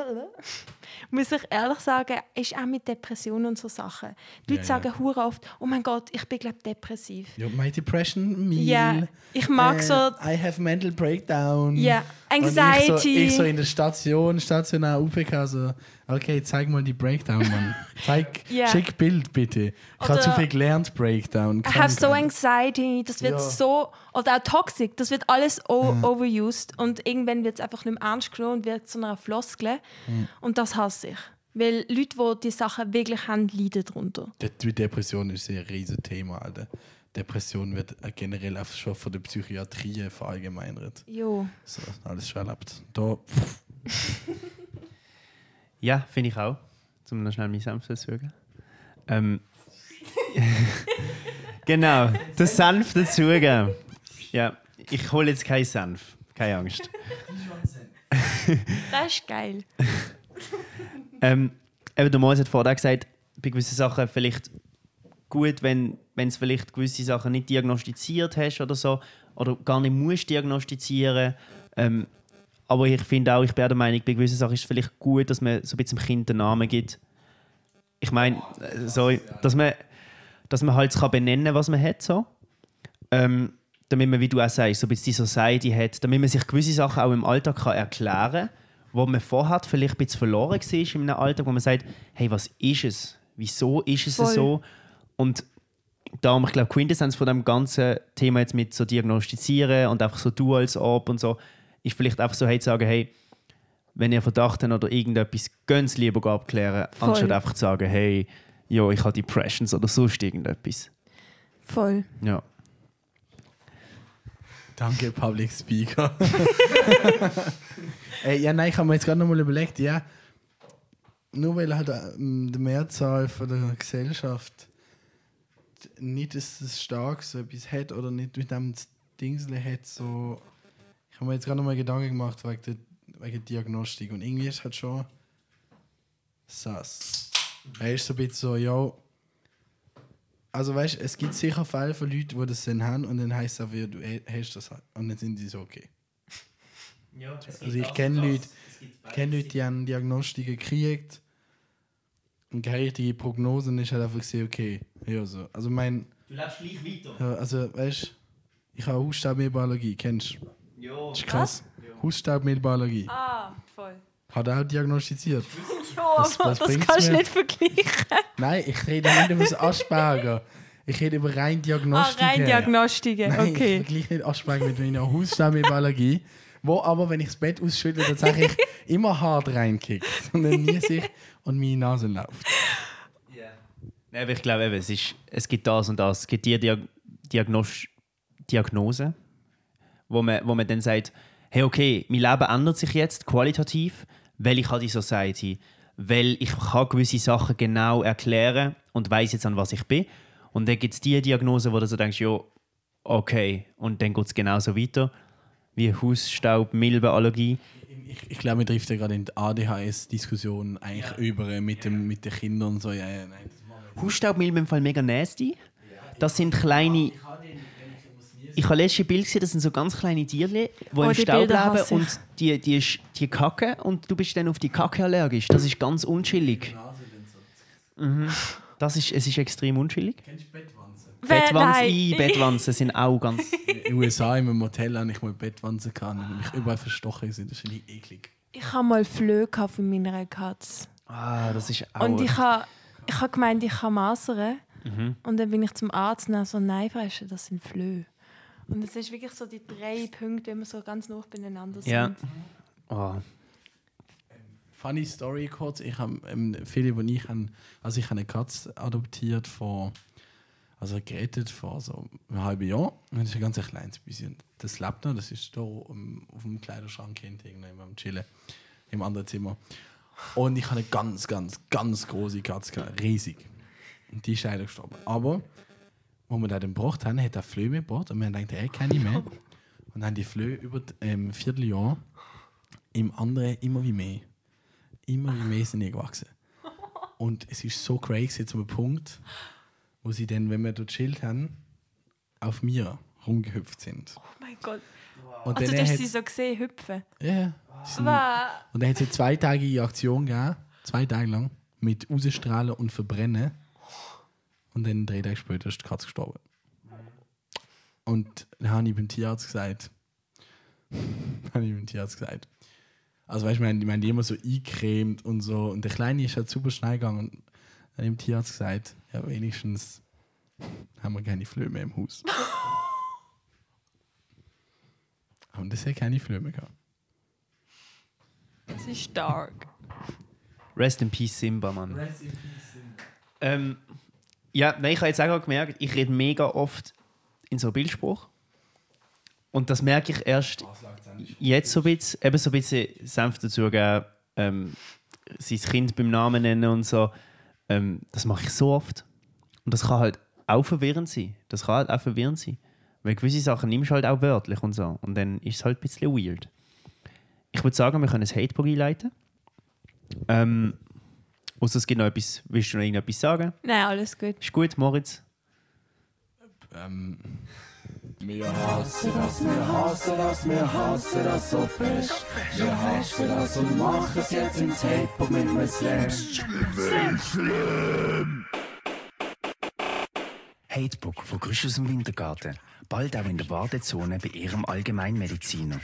muss ich ehrlich sagen, ist auch mit Depressionen und so Sachen. Die Leute Ja, ja. sagen hure oft, oh mein Gott, ich bin glaube depressiv. Ja, my depression meal. Ja, ich mag Äh, so, I have mental breakdown. ja, Und Anxiety. Ich so, ich so in der Station, stationär UPK, so, okay, zeig mal die Breakdown, Mann. Zeig, Ja. schick Bild bitte. Ich habe zu viel gelernt, Breakdown. I have so anxiety, das wird Ja. so, oder auch toxic, das wird alles overused und irgendwann wird es einfach nicht mehr ernst genommen und wird zu einer Floskel und das hasse ich. Weil Leute, die die Sachen wirklich haben, leiden darunter. Die Depression ist ein riesiges Thema, Alter. Depression wird generell einfach schon von der Psychiatrie verallgemeinert. Jo. So, alles schon erlebt. Da, Ja, finde ich auch. Zum noch schnell meinen Senf dazufügen. Ähm, genau, den Senf dazugeben. Ja, ich hole jetzt keinen Senf. Keine Angst. Das ist geil. Ähm, eben, der Mois hat vorher gesagt, bei gewissen Sachen vielleicht gut, wenn wenn es vielleicht gewisse Sachen nicht diagnostiziert hast oder so, oder gar nicht musst diagnostizieren. Ähm, aber ich finde auch, ich bin der Meinung, bei gewissen Sachen ist es vielleicht gut, dass man so ein bisschen dem Kind einen Namen gibt. Ich meine, äh, so, dass man, dass man halt kann benennen was man hat. So. Ähm, damit man, wie du auch sagst, so ein bisschen die Society hat, damit man sich gewisse Sachen auch im Alltag kann erklären kann, wo man vorher vielleicht ein bisschen verloren war in einem Alltag, wo man sagt, hey, was ist es? Wieso ist es Voll. so? Und darum, ich glaube, Quintessenz von dem ganzen Thema jetzt mit so diagnostizieren und einfach so du als Ob und so, ist vielleicht einfach so, hey, zu sagen, hey, wenn ihr Verdacht habt oder irgendetwas, es lieber abklären, Voll. anstatt einfach zu sagen, hey, ja, ich habe Depressions oder sonst irgendetwas. Voll. Ja. Danke, Public Speaker. äh, ja, nein, ich habe mir jetzt gerade noch mal überlegt, ja, nur weil halt ähm, die Mehrzahl von der Gesellschaft nicht dass es stark so etwas hat oder nicht mit dem Dingsle hat, so. Ich habe mir jetzt gerade noch mal Gedanken gemacht wegen der, wegen der Diagnostik und irgendwie ist halt schon sass. Er ist so ein bisschen so, ja. Also weißt du, es gibt sicher Fälle von Leuten, die das dann haben und dann heißt es ja, du hast das halt. Und dann sind die so, okay. Also ich kenne Leute, ich kenne Leute, die haben Diagnostiken gekriegt und keine richtige Prognose und ist halt einfach gesehen, okay, ja so. Also mein, Du lebst gleich weiter. ja, also weißt du, ich habe Hausstaubmilballergie, kennst du? Ja. Das ist krass. Hausstaubmilballergie. Ah, voll. Hat er auch diagnostiziert. Was das bringt's kannst du nicht vergleichen. Nein, ich rede nicht über das Asperger. Ich rede über rein Ah, Diagnostiken. rein Diagnostiken, Nein, okay. ich vergleiche nicht Asperger mit meiner Hausstaubmilballergie, wo aber, wenn ich das Bett ausschüttle, tatsächlich immer hart reinkickt und dann nie sich und meine Nase läuft. Nein, aber ich glaube, eben, es, ist, es gibt das und das. Es gibt die Diag Diagnos Diagnose, wo man, wo man dann sagt, hey, okay, mein Leben ändert sich jetzt qualitativ, weil ich habe die Society. weil ich kann gewisse Sachen genau erklären und weiß jetzt, an was ich bin. Und dann gibt es die Diagnose, wo du so denkst, ja, okay. Und dann geht es genauso weiter, wie Hausstaub, Milbenallergie. Ich, ich glaube, wir driften gerade in die ADHS-Diskussion eigentlich über äh, mit, dem, mit den Kindern und so. Ja, ja, nein. Hausstaubmilben im Fall mega nasty. Das sind kleine... Ich habe letztes Bild gesehen, das sind so ganz kleine Tierchen, die Oh, im die Staub Bilder leben und die, die, die kacken und du bist dann auf die Kacke allergisch. Das ist ganz unchillig. Mhm. Das ist, es ist extrem unchillig. Kennst du Bettwanzen? Bettwanzen, nein. Bettwanzen sind auch ganz... In den USA in einem Motel habe ich mal Bettwanzen gehabt und mich überall verstochen sind. Das ist nicht eklig. Ich habe mal Flöhe gehabt von meiner Katze. Ah, das ist auch... Und ich habe ich ha gemeint, ich habe Masern. Mhm. Und dann bin ich zum Arzt und so, nein, Fresche, das sind Flöhe. Und es ist wirklich so die drei Punkte, die immer so ganz nah beieinander sind. Ja. Oh. Funny Story kurz. Ich habe ähm, Philipp und ich haben, also ich habe eine Katze adoptiert vor, also gerettet vor so einem halben Jahr. Und das ist ein ganz kleines bisschen. Das lebt noch, das ist da um, auf dem Kleiderschrank hinten irgendwo am Chillen im anderen Zimmer. Und ich habe eine ganz, ganz, ganz große Katze riesig. Und die ist leider gestorben. Aber, wo wir den gebracht haben, hat er Flöhe mitgebracht und wir haben gedacht, er kann nicht mehr. Und haben die Flöhe über das ähm, Vierteljahr im anderen immer wie mehr. Immer wie mehr sind die gewachsen. Und es ist so crazy zu einem Punkt, wo sie dann, wenn wir dort chillt haben, auf mir rumgehüpft sind. Oh mein Gott. Und Also, dann du hast sie so gesehen, hüpfen. Ja, sie sind- Was? und dann hat es eine zweitägige Aktion gegeben, zwei Tage lang, mit Rausstrahlen und Verbrennen. Und dann drei Tage später ist die Katze gestorben. Und dann habe ich beim Tierarzt gesagt, habe ich beim Tierarzt gesagt, also weißt du, ich meine, die immer so eingecremt und so. Und der Kleine ist halt super schnell gegangen. Und dann habe ich dem Tierarzt gesagt, ja, wenigstens haben wir keine Flöhe mehr im Haus. Und das hat keine Flöhe mehr gehabt. Das ist stark. Rest in Peace Simba, Mann. Ähm, ja, nein, ich habe jetzt auch gemerkt, ich rede mega oft in so Bildspruch. Und das merke ich erst jetzt so ein bisschen, eben so ein bisschen sanft dazugeben, ähm, sein Kind beim Namen nennen und so. Ähm, das mache ich so oft. Und das kann halt auch verwirrend sein. Das kann halt auch verwirrend sein. Weil gewisse Sachen nimmst du halt auch wörtlich und so. Und dann ist es halt ein bisschen weird. Ich würde sagen, wir können ein Hatebook einleiten. Ähm, außer es gibt noch etwas, willst du noch irgendetwas sagen? Nein, alles gut. Ist gut, Moritz? Ähm, Wir hassen das, wir hassen das, wir hassen das so fest. Wir hassen das und machen es jetzt ins Hip-Hop mit einem Slam. Hatebook von Grüsch aus dem Wintergarten. Bald auch in der Wartezone bei Ihrem Allgemeinmediziner.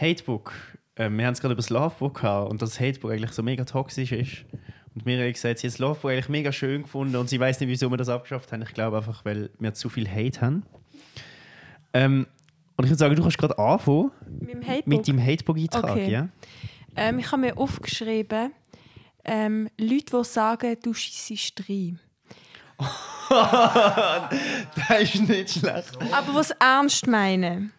Hatebook. Ähm, wir haben es gerade über das Lovebook gehabt und dass das Hatebook eigentlich so mega toxisch ist. Und mir hat gesagt, sie hat das Lovebook eigentlich mega schön gefunden und sie weiß nicht, wieso wir das abgeschafft haben. Ich glaube einfach, weil wir zu viel Hate haben. Ähm, und ich würde sagen, du kannst gerade anfangen Mit mit deinem Hatebook-Eintrag. Okay. Ja? Ähm, ich habe mir aufgeschrieben, ähm, Leute, die sagen, du schießt rein. das ist nicht schlecht. Aber was ernst meinen.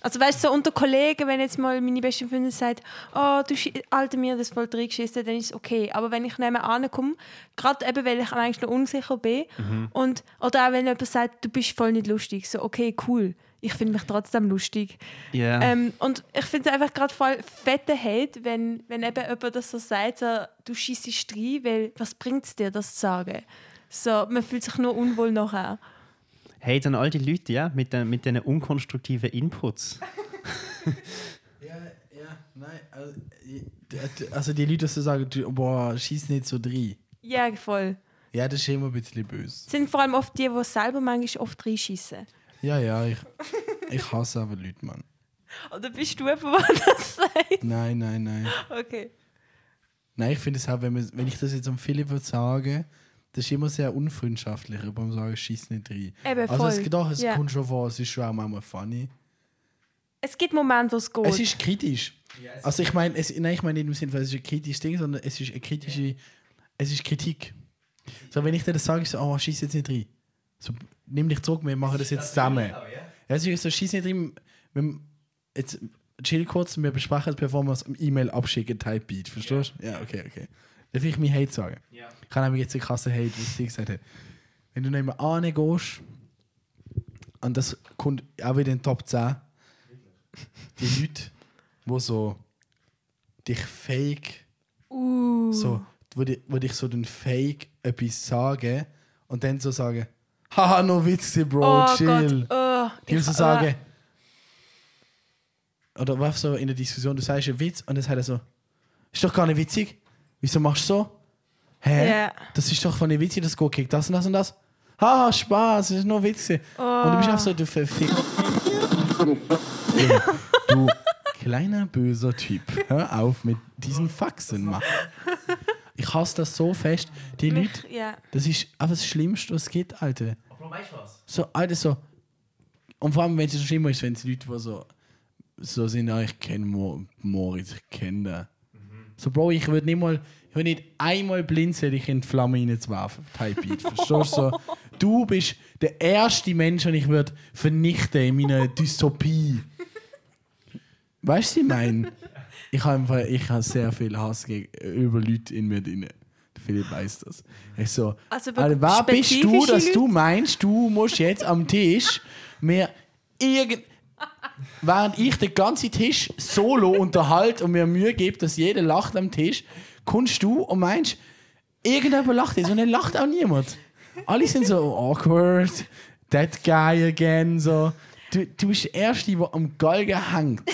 Also weißt du, so unter Kollegen, wenn jetzt mal meine beste Freundin sagt, oh, du Alter, mir das voll reingeschissen, dann ist es okay. Aber wenn ich nebenan komme, gerade eben, weil ich eigentlich noch unsicher bin, und, oder auch wenn jemand sagt, du bist voll nicht lustig, so okay, cool. Ich finde mich trotzdem lustig. Ja. Ähm, und ich finde es einfach gerade voll fette Hate, wenn, wenn eben jemand das so sagt, so, du schießt rein, weil was bringt es dir, das zu sagen? So, man fühlt sich nur unwohl nachher. Hate an all die Leute, ja, mit, den, mit diesen unkonstruktiven Inputs. Ja, ja, nein. Also, die- also die Leute, die so sagen, boah, schieß nicht so drin. Ja, voll. Ja, das ist immer ein bisschen böse. Es sind vor allem oft die, die selber manchmal oft reinschießen. Ja, ja, ich, ich hasse aber Leute, Mann. Oder bist du jemand, der das sagt? Nein, nein, nein. Okay. Nein, ich finde es auch, wenn, man, wenn ich das jetzt am Philipp würde sagen, das ist immer sehr unfreundschaftlich, beim sagen, schieß nicht rein. Eben, Also es voll. geht auch, es Ja. kommt schon vor, es ist schon auch manchmal funny. Es gibt Momente, wo es geht. Es ist kritisch. Also ich meine, es, nein, ich meine nicht im Sinne, weil es ist ein kritisches Ding, sondern es ist eine kritische, es ist Kritik. So, wenn ich dir das sage, ich so, oh, schieß jetzt nicht rein. So, nimm dich zurück, wir machen das jetzt zusammen. Ja, es ist so, schieß nicht rein. Wenn, jetzt, chill kurz, wir besprechen es, bevor wir es im E-Mail abschicken, Type Beat. Verstehst du? Ja. okay, okay. Darf ich mir Hate sagen? Ja. Ich habe nämlich jetzt eine krasse Hate, was sie gesagt hat. Wenn du nicht mehr angehst, und das kommt auch wieder in den Top 10, die Leute, die so dich fake, Uh. so, wo, die, wo dich so den Fake etwas sagen und dann so sagen, haha, no Witz, gewesen, Bro, oh chill. Gott. Oh, Die ich- so sagen, oder was so in der Diskussion, du sagst einen Witz und dann sagt er so, ist doch gar nicht witzig. Wieso machst du so? Hä? Ja. Das ist doch von nicht witzig, das geht gegen das und das und das. Haha, Spaß, das ist nur Witz. gewesen. Und du bist einfach so, du verfick. du kleiner böser Typ, hör auf mit diesen Faxen, Mann. Ich hasse das so fest. Die Mich, Leute, ja. das ist einfach das Schlimmste, was es gibt, Alter. Bro, weißt du was? So, Alter, so. Und vor allem, wenn es so schlimmer ist, wenn es Leute, die so, so sind, ja, ich kenne Mo Moritz, ich kenne den. So, Bro, ich würde nicht mal, ich würde nicht einmal blinzeln, dich in die Flamme reinzuwerfen. Type Beat. Verstehst du? So, du bist der erste Mensch, den ich würde vernichten in meiner Dystopie. Weißt du, ich meine? Ich habe einfach- ich habe sehr viel Hass gegen, über Leute in mir drin. Philipp weiß das. Ich so, Also Alter, wer bist du, dass du Leute? meinst, du musst jetzt am Tisch mir irgend. Während ich den ganzen Tisch solo unterhalte und mir Mühe gebe, dass jeder lacht am Tisch, kommst du und meinst, irgendjemand lacht jetzt und dann lacht auch niemand. Alle sind so awkward, that guy again, so. Du, du bist der Erste, der am Galgen hängt.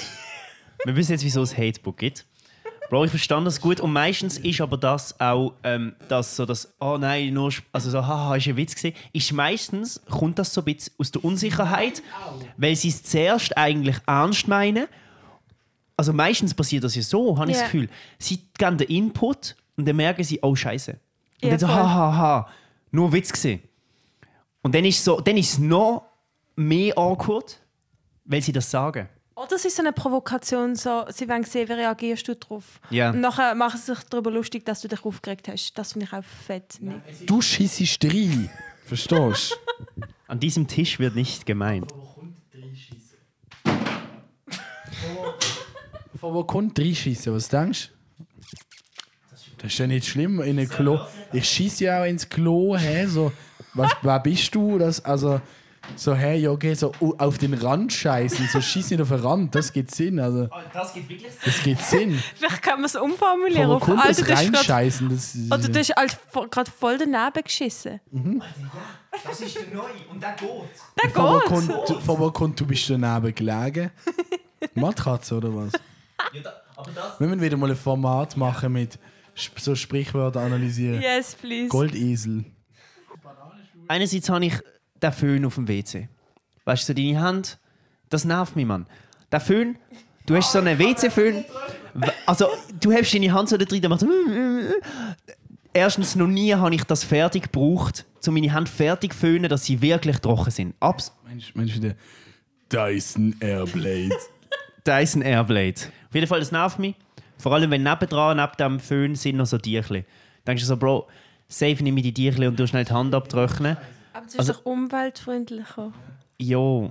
Wir wissen jetzt, wieso es Hatebook gibt. Bro, ich verstand das gut. Und meistens ist aber das auch, ähm, das so das, oh nein, nur, also so, haha, ist ein Witz gesehen. Ist meistens, kommt das so ein bisschen aus der Unsicherheit, weil sie es zuerst eigentlich ernst meinen. Also meistens passiert das ja so, habe ich Ja. das Gefühl. Sie geben den Input und dann merken sie, oh Scheiße. Und Ja, dann so, voll. hahaha, nur Witz gesehen. Und dann ist, so, dann ist es noch mehr awkward, weil sie das sagen. Oder es ist so eine Provokation, so, sie wollen sehen, wie reagierst du darauf. Ja. Und nachher machen sie sich darüber lustig, dass du dich aufgeregt hast. Das finde ich auch fett. Nee. Du schissest rein. Verstehst du? An diesem Tisch wird nicht gemeint. Von wo kommt reinschießen? Was denkst du? Das ist ja nicht schlimm. In ein Klo. Ich schieße ja auch ins Klo. Hä? So, was, wer bist du? Das, also, so, hä, ja, okay, so auf den Rand scheißen. So, schieß nicht auf den Rand. Das geht Sinn. Also, Das geht wirklich das geht Sinn. Vielleicht kann man es Von umformulieren. wo auf, kommt das Alter, grad- reinscheißen? Das, Oder du hast halt gerade voll daneben geschissen. Das ist der Neue und der geht. Der von, wo geht. kommt, du- von wo kommt du bist daneben gelegen? Matratze oder was? Aber das... Wir müssen wieder mal ein Format machen mit so Sprichwörter analysieren. Yes, please. Goldesel. Einerseits habe ich den Föhn auf dem WC. Weißt du, so deine Hand, das nervt mich, Mann. Der Föhn, du hast so einen WC-Föhn. Also, du hast deine Hand so da drin, der macht so... Erstens, noch nie habe ich das fertig gebraucht, um meine Hand fertig zu föhnen, dass sie wirklich trocken sind. Abs Mensch, Mensch, der Dyson Airblade. Dyson Airblade. Auf jeden Fall, das nervt mich. Vor allem, wenn nebendran, neben dem Föhn, sind noch so Tierchen. Denkst du so, Bro, safe nehme ich die Tierchen und du schnell die Hand abtrocknen. Aber es ist Also- doch umweltfreundlicher. Ja.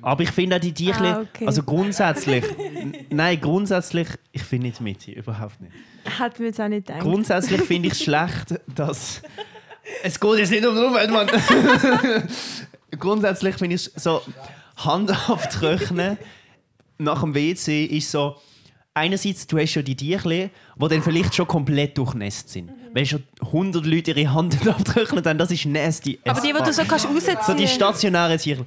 Aber ich finde auch die Tierchen, Ah, okay. also grundsätzlich, nein, grundsätzlich, ich finde nicht mit, überhaupt nicht. Hat mir jetzt auch nicht gedacht. Grundsätzlich finde ich es schlecht, dass. Es geht jetzt nicht um die Umwelt, Mann. Grundsätzlich finde ich es so, Hand abtrocknen nach dem WC ist so. Einerseits, du hast ja die Tierchen, die dann vielleicht schon komplett durchnässt sind. Wenn schon 100 Leute ihre Hand abtrocknen, dann das ist nasty. Aber die, die du so kannst rausziehen So die stationären Tiere.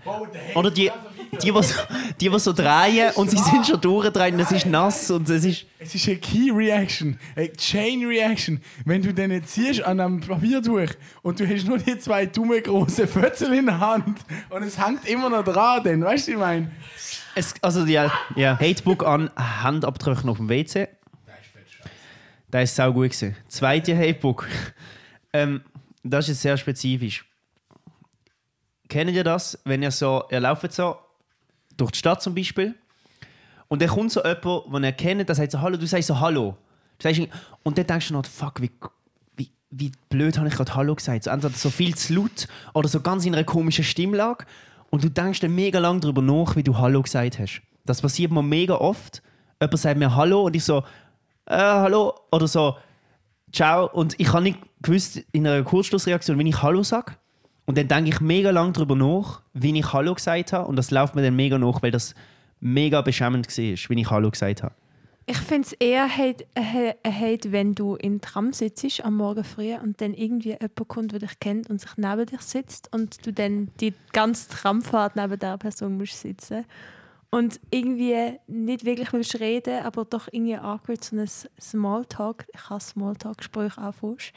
Oder die, die, die, so, die, die so drehen und sie sind schon durchgedreht und es ist nass und es ist... Es ist eine Key Reaction, eine Chain Reaction. Wenn du den jetzt ziehst an einem Papiertuch und du hast nur die zwei dumme große Fötzel in der Hand und es hängt immer noch dran, dann weißt du, was ich meine? Es, also ja, ja. Hatebook an Hand abdrücken auf dem WC. Das ist sau gut gewesen. Zweite Hatebook. Ähm, das ist sehr spezifisch. Kennt ihr das, wenn ihr so, ihr lauft so durch die Stadt zum Beispiel und dann kommt so jemand, den ihr kennt, der sagt so Hallo, du sagst so Hallo. Du sagst, und dann denkst du noch, fuck, wie, wie, wie blöd habe ich gerade Hallo gesagt. So, entweder so viel zu laut oder so ganz in einer komischen Stimmlage. Und du denkst dann mega lang darüber nach, wie du Hallo gesagt hast. Das passiert mir mega oft. jemand sagt mir Hallo und ich so, äh, Hallo oder so, Ciao. Und ich habe nicht gewusst in einer Kurzschlussreaktion, wenn ich Hallo sage. Und dann denke ich mega lang darüber nach, wie ich Hallo gesagt habe. Und das läuft mir dann mega nach, weil das mega beschämend war, wie ich Hallo gesagt habe. Ich finde es eher hate, äh, hate, wenn du im Tram sitzt am Morgen früh und dann irgendwie jemand kommt, der dich kennt und sich neben dich sitzt und du dann die ganze Tramfahrt neben der Person musst sitzen und irgendwie nicht wirklich willst reden, aber doch irgendwie awkward so ein Smalltalk. Ich habe Smalltalk-Gespräche anfängst.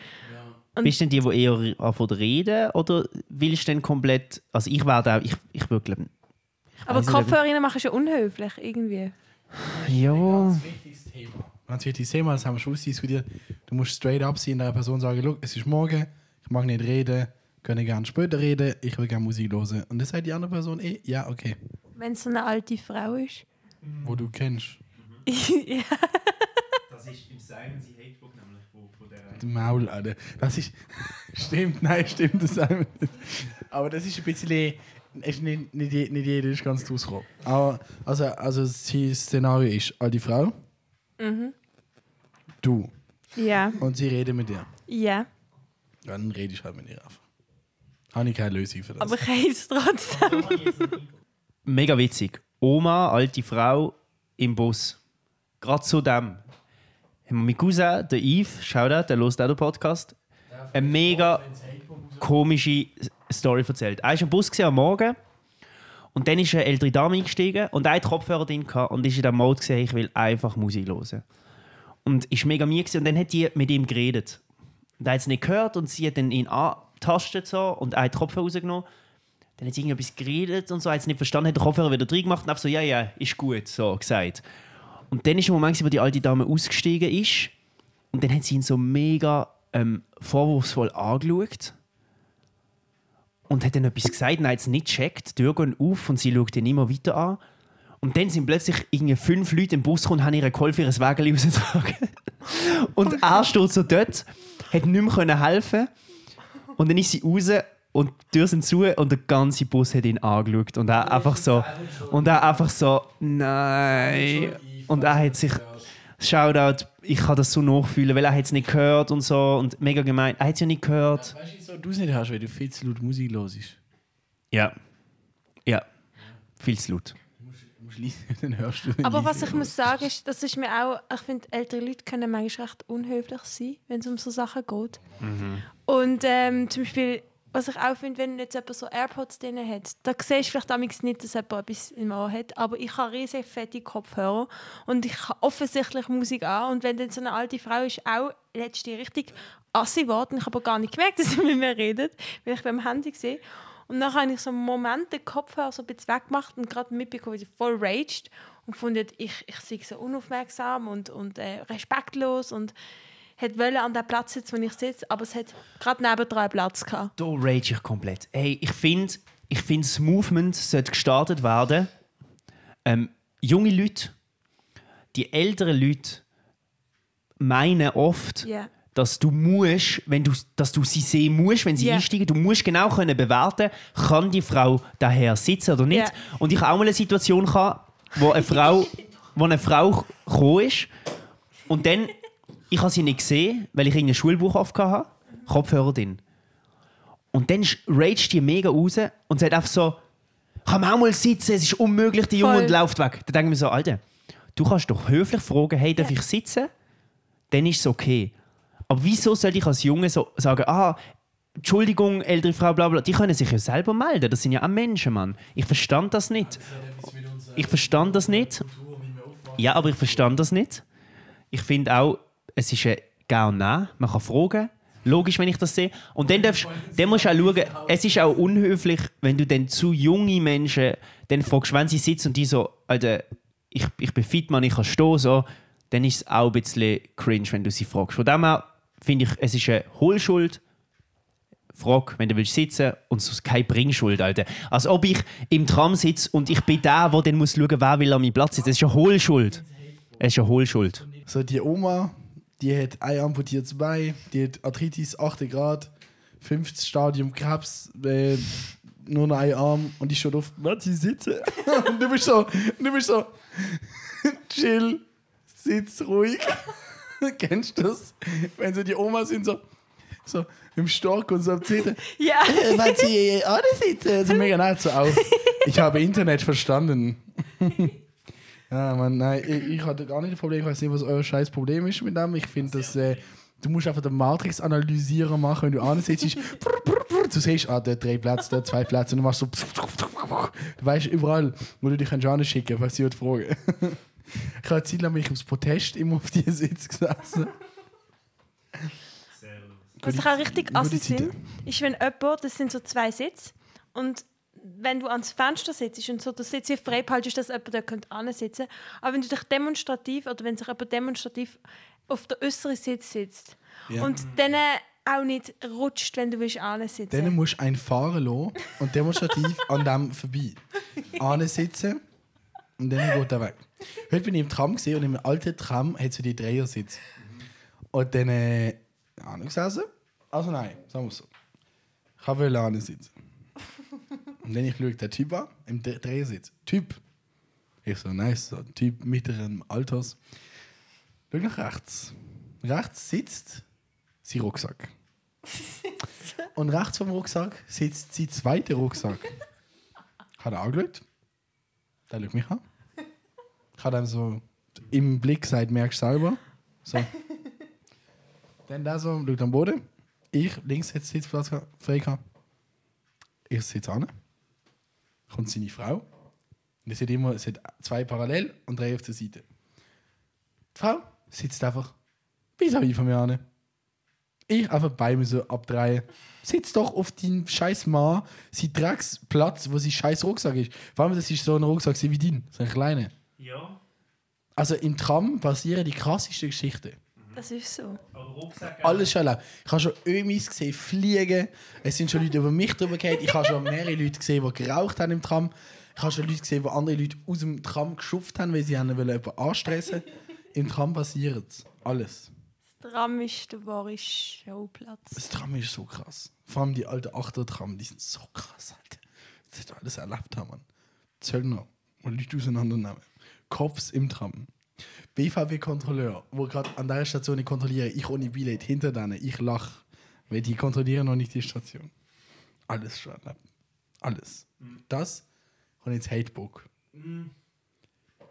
Und- Bist du denn die, die eher anfangen zu reden oder willst du denn komplett. Also ich werde auch. Ich, ich würde glaube Aber weiss nicht, Kopfhörer machen ist ja unhöflich irgendwie. Ja. wichtiges Thema. Ganz wichtiges Thema, das haben wir schon ausdiskutiert. Du musst straight up sein, der Person sagen, Look, es ist morgen, ich mag nicht reden, können gerne später reden, ich will gerne Musik hören. Und das sagt die andere Person eh, ja, okay. Wenn es so eine alte Frau ist. Wo du kennst. ja. Das ist im Simon Sie Hatebook nämlich von der. Die Maul, Alter. Das ist. stimmt, nein, stimmt das einfach nicht. Aber das ist ein bisschen. Ist nicht, nicht, nicht jeder ist ganz rausgekommen. Aber also, also das Szenario ist alte Frau, du ja. und sie reden mit dir. Ja. Dann rede ich halt mit ihr einfach. Habe ich keine Lösung für das. Aber ich es trotzdem. Mega witzig. Oma, alte Frau im Bus. Gerade zu dem. Haben wir mit Cousin, der Yves, Shoutout, der hört auch den Podcast, eine mega komische Story erzählt. Er war im Bus am Morgen und dann ist eine ältere Dame eingestiegen und hatte Kopfhörer drin und ist in dem Mode gesehen, ich will einfach Musik hören. Und ist mega gewesen. und dann hat die mit ihm geredet. Und er hat es nicht gehört und sie hat dann ihn angetastet so und die Kopfhörer rausgenommen. Dann hat sie irgendetwas geredet und so, hat es nicht verstanden, hat den Kopfhörer wieder drin gemacht und einfach so, ja, ja, ist gut, so gesagt. Und dann ist der Moment, wo die alte Dame ausgestiegen ist und dann hat sie ihn so mega ähm, vorwurfsvoll angeschaut und hat dann etwas gesagt hat es nicht gecheckt. Die Tür geht auf und sie schaut ihn immer weiter an. Und dann sind plötzlich irgendwie fünf Leute im Bus und haben ihre Kolf ihres Wägeli rausgetragen. und er steht so dort, hat nicht mehr helfen und dann ist sie raus und die Türen sind zu und der ganze Bus hat ihn angeschaut. Und er einfach so, und er einfach so, nein. Und er hat sich, Shoutout, ich kann das so nachfühlen, weil er hat es nicht gehört und so und mega gemeint. Er hat es ja nicht gehört. Weißt du, wieso du es nicht hast, weil du viel zu laut Musik hörst? Ja. Ja. Viel zu laut. Du musst leise, dann hörst du nicht Aber was ich muss sagen, ist, das ist mir auch, ich finde, ältere Leute können manchmal recht unhöflich sein, wenn es um so Sachen geht. Und ähm, zum Beispiel, was ich auch finde, wenn jetzt jemand so AirPods drin hat, da siehst du vielleicht damals nicht, dass jemand etwas im Ohr hat, aber ich habe riesig fette Kopfhörer und ich habe offensichtlich Musik an und wenn dann so eine alte Frau ist, auch letzte richtig assi geworden, ich habe aber gar nicht gemerkt, dass sie mit mir redet, weil ich beim Handy sehe. Und dann habe ich so einen Moment den Kopfhörer so ein bisschen weggemacht und gerade mitbekommen, wie sie voll raged und gefunden, ich, ich sei so unaufmerksam und, und äh, respektlos und hätte wollen an der Platz sitzen, wo ich sitze, aber es hat gerade neben drei Platz gehabt. Da rage ich komplett. Hey, ich finde, ich find, das Movement sollte gestartet werden. Ähm, junge Leute, die älteren Leute meinen oft, Ja. dass du musst, wenn du, dass du sie sehen musst, wenn sie Ja. einsteigen, du musst genau können bewerten, kann die Frau daher sitzen oder nicht. Ja. Und ich habe auch mal eine Situation gehabt, wo eine Frau, wo eine Frau gekommen ist und dann, ich habe sie nicht gesehen, weil ich irgendein Schulbuch aufgehabt habe, Kopfhörer drin. Und dann raged die mega raus und sagt einfach so, kann man auch mal sitzen, es ist unmöglich, die Junge Voll. und läuft weg. Dann denke ich mir so, Alter, du kannst doch höflich fragen, hey, darf Ja. ich sitzen? Dann ist es okay. Aber wieso soll ich als Junge so sagen, ah, Entschuldigung, ältere Frau, bla bla, die können sich ja selber melden, das sind ja auch Menschen, Mann. Ich verstand das nicht. Ich verstand das nicht. Ja, aber ich verstand das nicht. Ich finde auch, es ist ein Geh und Nein. Man kann fragen. Logisch, wenn ich das sehe. Und dann, darfst, dann musst du auch schauen, es ist auch unhöflich, wenn du dann zu junge Menschen dann fragst, wenn sie sitzen und die so, Alter, ich, ich bin fit, Mann, ich kann stehen, so, dann ist es auch ein bisschen cringe, wenn du sie fragst. Von dem her finde ich, es ist eine Hohlschuld. Frag, wenn du willst sitzen und es ist keine Bringschuld, Alter. Als ob ich im Tram sitze und ich bin der, der dann muss schauen, wer will an meinem Platz sitzen. Das ist eine Hohlschuld. Es ist eine Hohlschuld. So, die Oma, die hat ein amputiertes Bein, die hat Arthritis 8. Grad, 50 Stadium Krebs, äh, nur noch ein Arm und die schaut auf, was sie sitzen. und du bist so, du bist so, chill, sitz ruhig. Kennst du das? Wenn so die Omas sind so, so im Stock und so am Zitten. Ja. Äh, Weil sie alle sitzen. So mega nett so auf. Ich habe Internet verstanden. Ja, Mann, nein, ich, ich hatte gar nicht das Problem. Ich weiß nicht, was euer scheiß Problem ist mit dem. Ich finde, dass äh, du musst einfach den Matrix-Analysierer machen, wenn du ansitzt. du siehst, ah, dort drei Plätze, dort zwei Plätze und du machst so. Du weißt überall, wo du dich anschauen schicken, falls sie fragen. ich habe Zeit lang mich aufs Protest immer auf diesen Sitz gesessen. Was ich auch richtig assi sind, ist, wenn jemand, das sind so zwei Sitze, und wenn du ans Fenster sitzt und so den Sitz hier frei behaltest, dass jemand da könnte ansitzen aber wenn du dich demonstrativ, oder wenn sich jemand demonstrativ auf der äußeren Sitz sitzt Ja. und dann auch nicht rutscht, wenn du willst ansitzen Dann musst du einen fahren lassen und demonstrativ an dem vorbei. sitzen und dann geht er weg. Heute bin ich im Tram gesehen und im alten Tram hat es so die Dreiersitz. Und dann äh, angesessen. Also nein, sagen wir so. Ich wollte sitzen. Und dann ich schaue den Typ an, im Dre- Dreiersitz. Typ. Ich so, nice, so ein Typ mittleren Alters. Schau nach rechts. Rechts sitzt sein Rucksack. Und rechts vom Rucksack sitzt sein zweiter Rucksack. Hat er angeschaut. Der schaut mich an. Ich habe ihm so im Blick gesagt, merkst du selber. So. Dann der so, schaut am Boden. Ich links jetzt Sitzplatz frei. Ich sitze an. Kommt seine Frau. Und es sind immer es sind zwei parallel und drei auf der Seite. Die Frau sitzt einfach vis-à-vis von mir an. Ich einfach bei mir so abdrehen. Sitz doch auf deinen scheiß Mann, sein Drecksplatz, wo sein scheiß Rucksack ist. Vor allem, das ist so ein Rucksack wie dein, so ein kleiner. Ja. Also im Tram passieren die krassesten Geschichten. Das ist so. Alles schon erlebt. Ich habe schon Ömis gesehen fliegen. Es sind schon Leute über mich drüber gegangen. Ich habe schon mehrere Leute gesehen, die geraucht haben im Tram. Ich habe schon Leute gesehen, die andere Leute aus dem Tram geschufft haben, weil sie haben wollen jemanden anstressen Im Tram passiert es. Alles. Das Tram ist der wahre Showplatz. Das Tram ist so krass. Vor allem die alten Achter-Tram, die sind so krass, Alter. Das hätte alles erlebt haben, man. Zöllner und Leute auseinandernehmen. Cops im Tram. BVB-Kontrolleur, wo gerade an der Station ich kontrolliere, ich ohne Billett, hinter denen, ich lach, weil die kontrollieren noch nicht die Station. Alles schon erlebt. Alles. Das und jetzt Hatebook.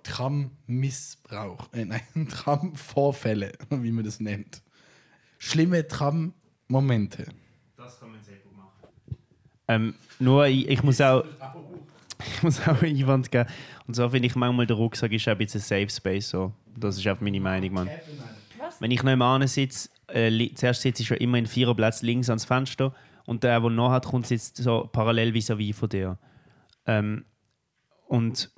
Tram-Missbrauch. Äh, nein, Tram-Vorfälle, wie man das nennt. Schlimme Tram-Momente. Das kann man sehr gut machen. Ähm, nur, ich, ich muss auch. Ich muss auch einen Einwand geben. Und zwar finde ich manchmal, der Rucksack ist auch ein bisschen ein Safe Space. So. Das ist einfach meine Meinung, Mann. Wenn ich Ahnen sitze, äh, zuerst sitze ich schon immer in Viererplatz links ans Fenster und der, der noch hat, kommt sitzt so parallel vis-à-vis von dir. Ähm, und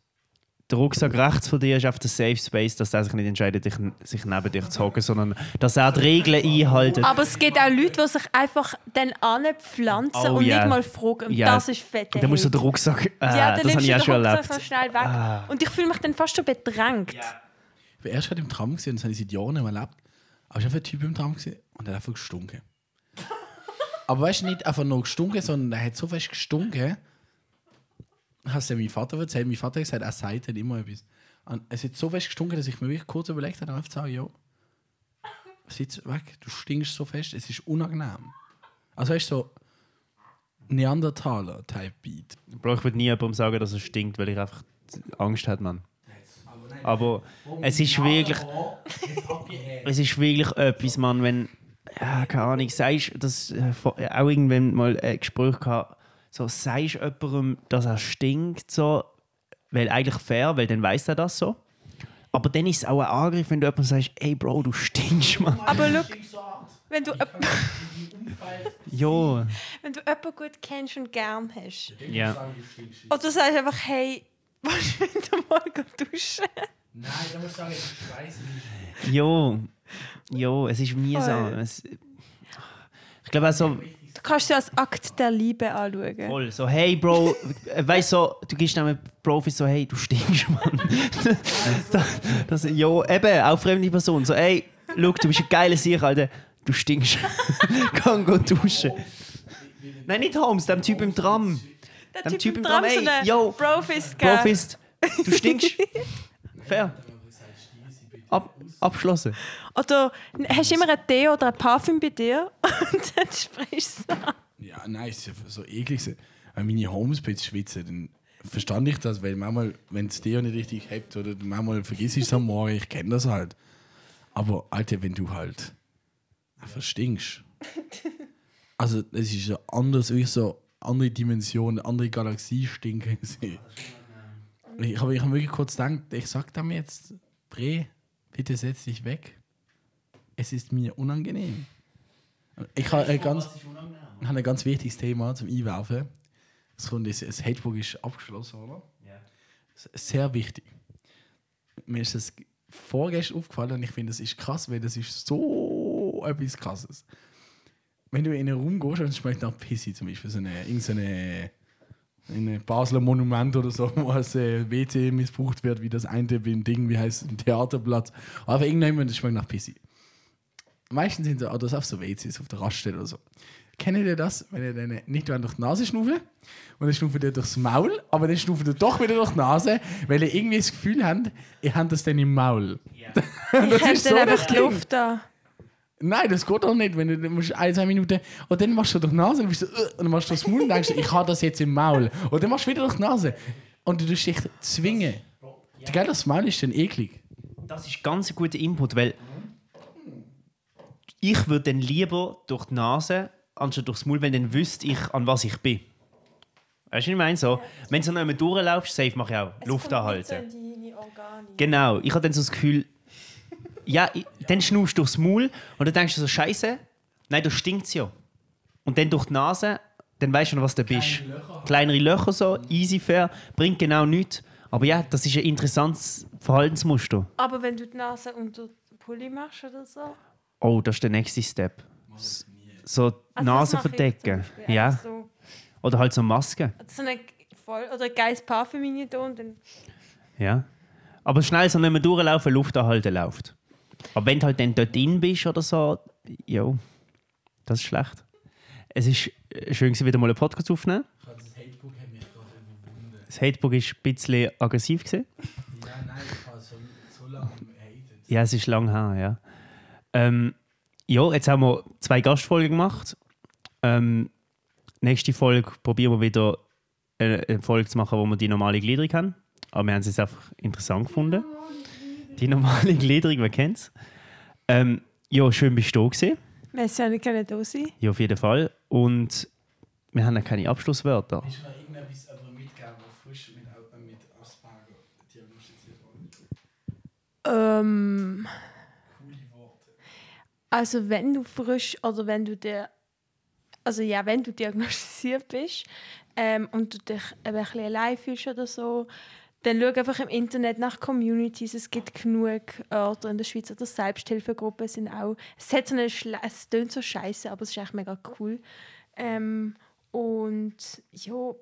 der Rucksack rechts von dir ist auf der Safe Space, dass er sich nicht entscheidet, dich, sich neben dich zu hocken, sondern dass er die Regeln einhält. Aber es gibt auch Leute, die sich einfach dann anpflanzen Oh, und ja. nicht mal fragen. Und Ja. das ist fett. Und dann musst du den Rucksack. Äh, ja, dann das habe ich auch den schon Rucksack erlebt. schnell weg. Ah. Und ich fühle mich dann fast schon bedrängt. Ich war erst gerade im Tram gesehen, das habe ich seit Jahren nicht mehr erlebt. Aber ich habe einen Typ im Tram gesehen und der hat einfach gestunken. Aber weißt du, nicht einfach nur gestunken, sondern er hat so fest gestunken. Hast du meinem Vater erzählt? Mein Vater hat gesagt, er sagt halt immer etwas. Und es hat so fest gestunken, dass ich mir wirklich kurz überlegt habe, einfach zu sagen, ja, sitz weg, du stinkst so fest, es ist unangenehm. Also weißt du, so Neandertaler-Type-Beat. Ich würde nie jemandem sagen, dass es stinkt, weil ich einfach Angst habe, Mann. Aber es ist wirklich. Es ist wirklich etwas, Mann, wenn. Ja, keine Ahnung, sagst das äh, auch irgendwann mal ein Gespräch gehabt, so sagst jemandem, dass er stinkt, so, weil eigentlich fair, weil dann weiß er das so. Aber dann ist es auch ein Angriff, wenn du jemandem sagst, ey Bro, du stinkst, Mann. Aber look, wenn du, Ja. wenn du jemanden gut kennst und gern hast, Ja. oder du sagst einfach, hey, willst du mal gehen duschen? Nein, da musst du sagen, ich weiß nicht. Jo. Jo, es ist mühsam. Voll. Es, ich glaube auch so. Du kannst sie als Akt der Liebe anschauen. Voll. So, hey Bro, weißt du, so, du gehst dann mit Profis so, hey, du stinkst, Mann. das, das, jo, eben, auch fremde Person. So, hey, look, du bist ein geiler Sieg, Alter. Du stinkst. Kann go duschen. Nein, nicht Holmes, dem Typ im Tram. Der Dem Typ, Typ im Tram, Tram, so ey, eine yo, Profist? Profist, du stinkst. Fair. Ab, abschlossen. Oder hast du immer ein Tee oder ein Parfüm bei dir und dann sprichst du es an. Ja, nein, es ist ja so eklig. Wenn meine Homespage schwitzen, dann verstand ich das, weil manchmal, wenn es dir nicht richtig hebt oder manchmal vergisst es am Morgen, ich kenne das halt. Aber Alter, wenn du halt einfach stinkst. Also, es ist ja anders, wie so andere Dimensionen, andere Galaxie stinken. Ich habe ich hab wirklich kurz gedacht, ich sag dem jetzt, Dreh, bitte setz dich weg. Es ist mir unangenehm. Ich habe ein ganz, ich habe ein ganz wichtiges Thema zum Einwerfen. Das, kommt, das, das Hatebook ist abgeschlossen, oder? Ist Sehr wichtig. Mir ist das vorgestern aufgefallen und ich finde, das ist krass, weil das ist so etwas Krasses. Wenn du in einen Raum gehst und es schmeckt nach Pissi zum Beispiel, so eine, irgendeine in ein Basler Monument oder so, wo als äh, WC missbraucht wird, wie das eine beim Ding, wie heißt es, ein Theaterplatz. Aber irgendjemand, das schmeckt nach Pissi. Meistens sind so, das auf so WCs auf der Raststelle oder so. Kennt ihr das, wenn ihr dann nicht durch die Nase schnaufen und dann schnaufen ihr durchs Maul, aber dann schnaufen ihr doch wieder durch die Nase, weil ihr irgendwie das Gefühl habt, ihr habt das dann im Maul. Ich Das dann so einfach das die. Luft da. Nein, das geht doch nicht, wenn du, du musst ein, zwei Minuten und dann machst du durch die Nase und, bist du, äh, und dann machst du das Maul und denkst, ich habe das jetzt im Maul. Und dann machst du wieder durch die Nase. Und du tust dich zwingen. Gell, das Maul ist dann eklig. Das ist ganz ein guter Input, weil ich würde dann lieber durch die Nase anstatt durchs Maul, weil dann wüsste ich, an was ich bin. Weißt du, was ich meine? So, wenn du so noch einmal durchlaufst, safe mache ich auch Luft anhalten. Genau, ich habe dann so das Gefühl, ja, dann schnaufst du durchs Maul und dann denkst du so, Scheiße, nein, da stinkt es ja. Und dann durch die Nase, dann weißt du noch, was du bist. Kleinere Löcher so, easy fair, bringt genau nichts. Aber ja, das ist ein interessantes Verhaltensmuster. Aber wenn du die Nase unter den Pulli machst oder so. Oh, das ist der nächste Step. So die Also Nase verdecken. Ja. So, Oder halt so Maske. so eine voll, oder ein geiles Parfüm rein tun Ja. Aber schnell so nicht mehr durchlaufen, Luft anhalten läuft. Aber wenn du halt dann dort drin bist oder so, jo, das ist schlecht. Es ist äh, schön, wieder mal einen Podcast aufzunehmen. Das Hatebook war ein bisschen aggressiv. Gewesen. Ja, nein, ich habe so, so lange hated. Ja, es ist lang her, ja. Ähm, ja, jetzt haben wir zwei Gastfolgen gemacht. Ähm, nächste Folge probieren wir wieder eine, eine Folge zu machen, wo wir die normale Gliederung haben. Aber wir haben es jetzt einfach interessant gefunden. Die normale Gliederung, wer kennt es? Ähm, ja, schön bist du da gewesen. wir ja nicht können da sein. Ja, auf jeden Fall. Und wir haben ja keine Abschlusswörter. Ist noch irgendetwas aber mitgegeben, was frisch mit, mit Asperger diagnostiziert wurde? Ähm, Coole Worte. also wenn du frisch oder wenn du dir also ja, wenn du diagnostiziert bist ähm, und du dich eben ein bisschen allein fühlst oder so, dann schau einfach im Internet nach Communities. Es gibt genug Orte in der Schweiz oder Selbsthilfegruppen sind auch. Es, hat so eine Schle es tönt so scheiße, aber es ist echt mega cool. Ähm, und ja,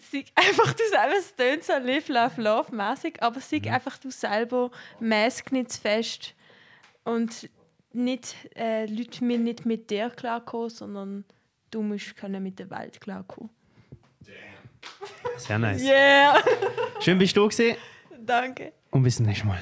sei einfach du selber, es tönt so live, love, love mäßig, aber sei einfach du selber, mask nicht zu fest und nicht, äh, Leute müssen nicht mit dir klarkommen, sondern du musst können mit der Welt klarkommen. Sehr nice. Yeah! Schön bist du da gewesen Danke. und bis zum nächsten Mal.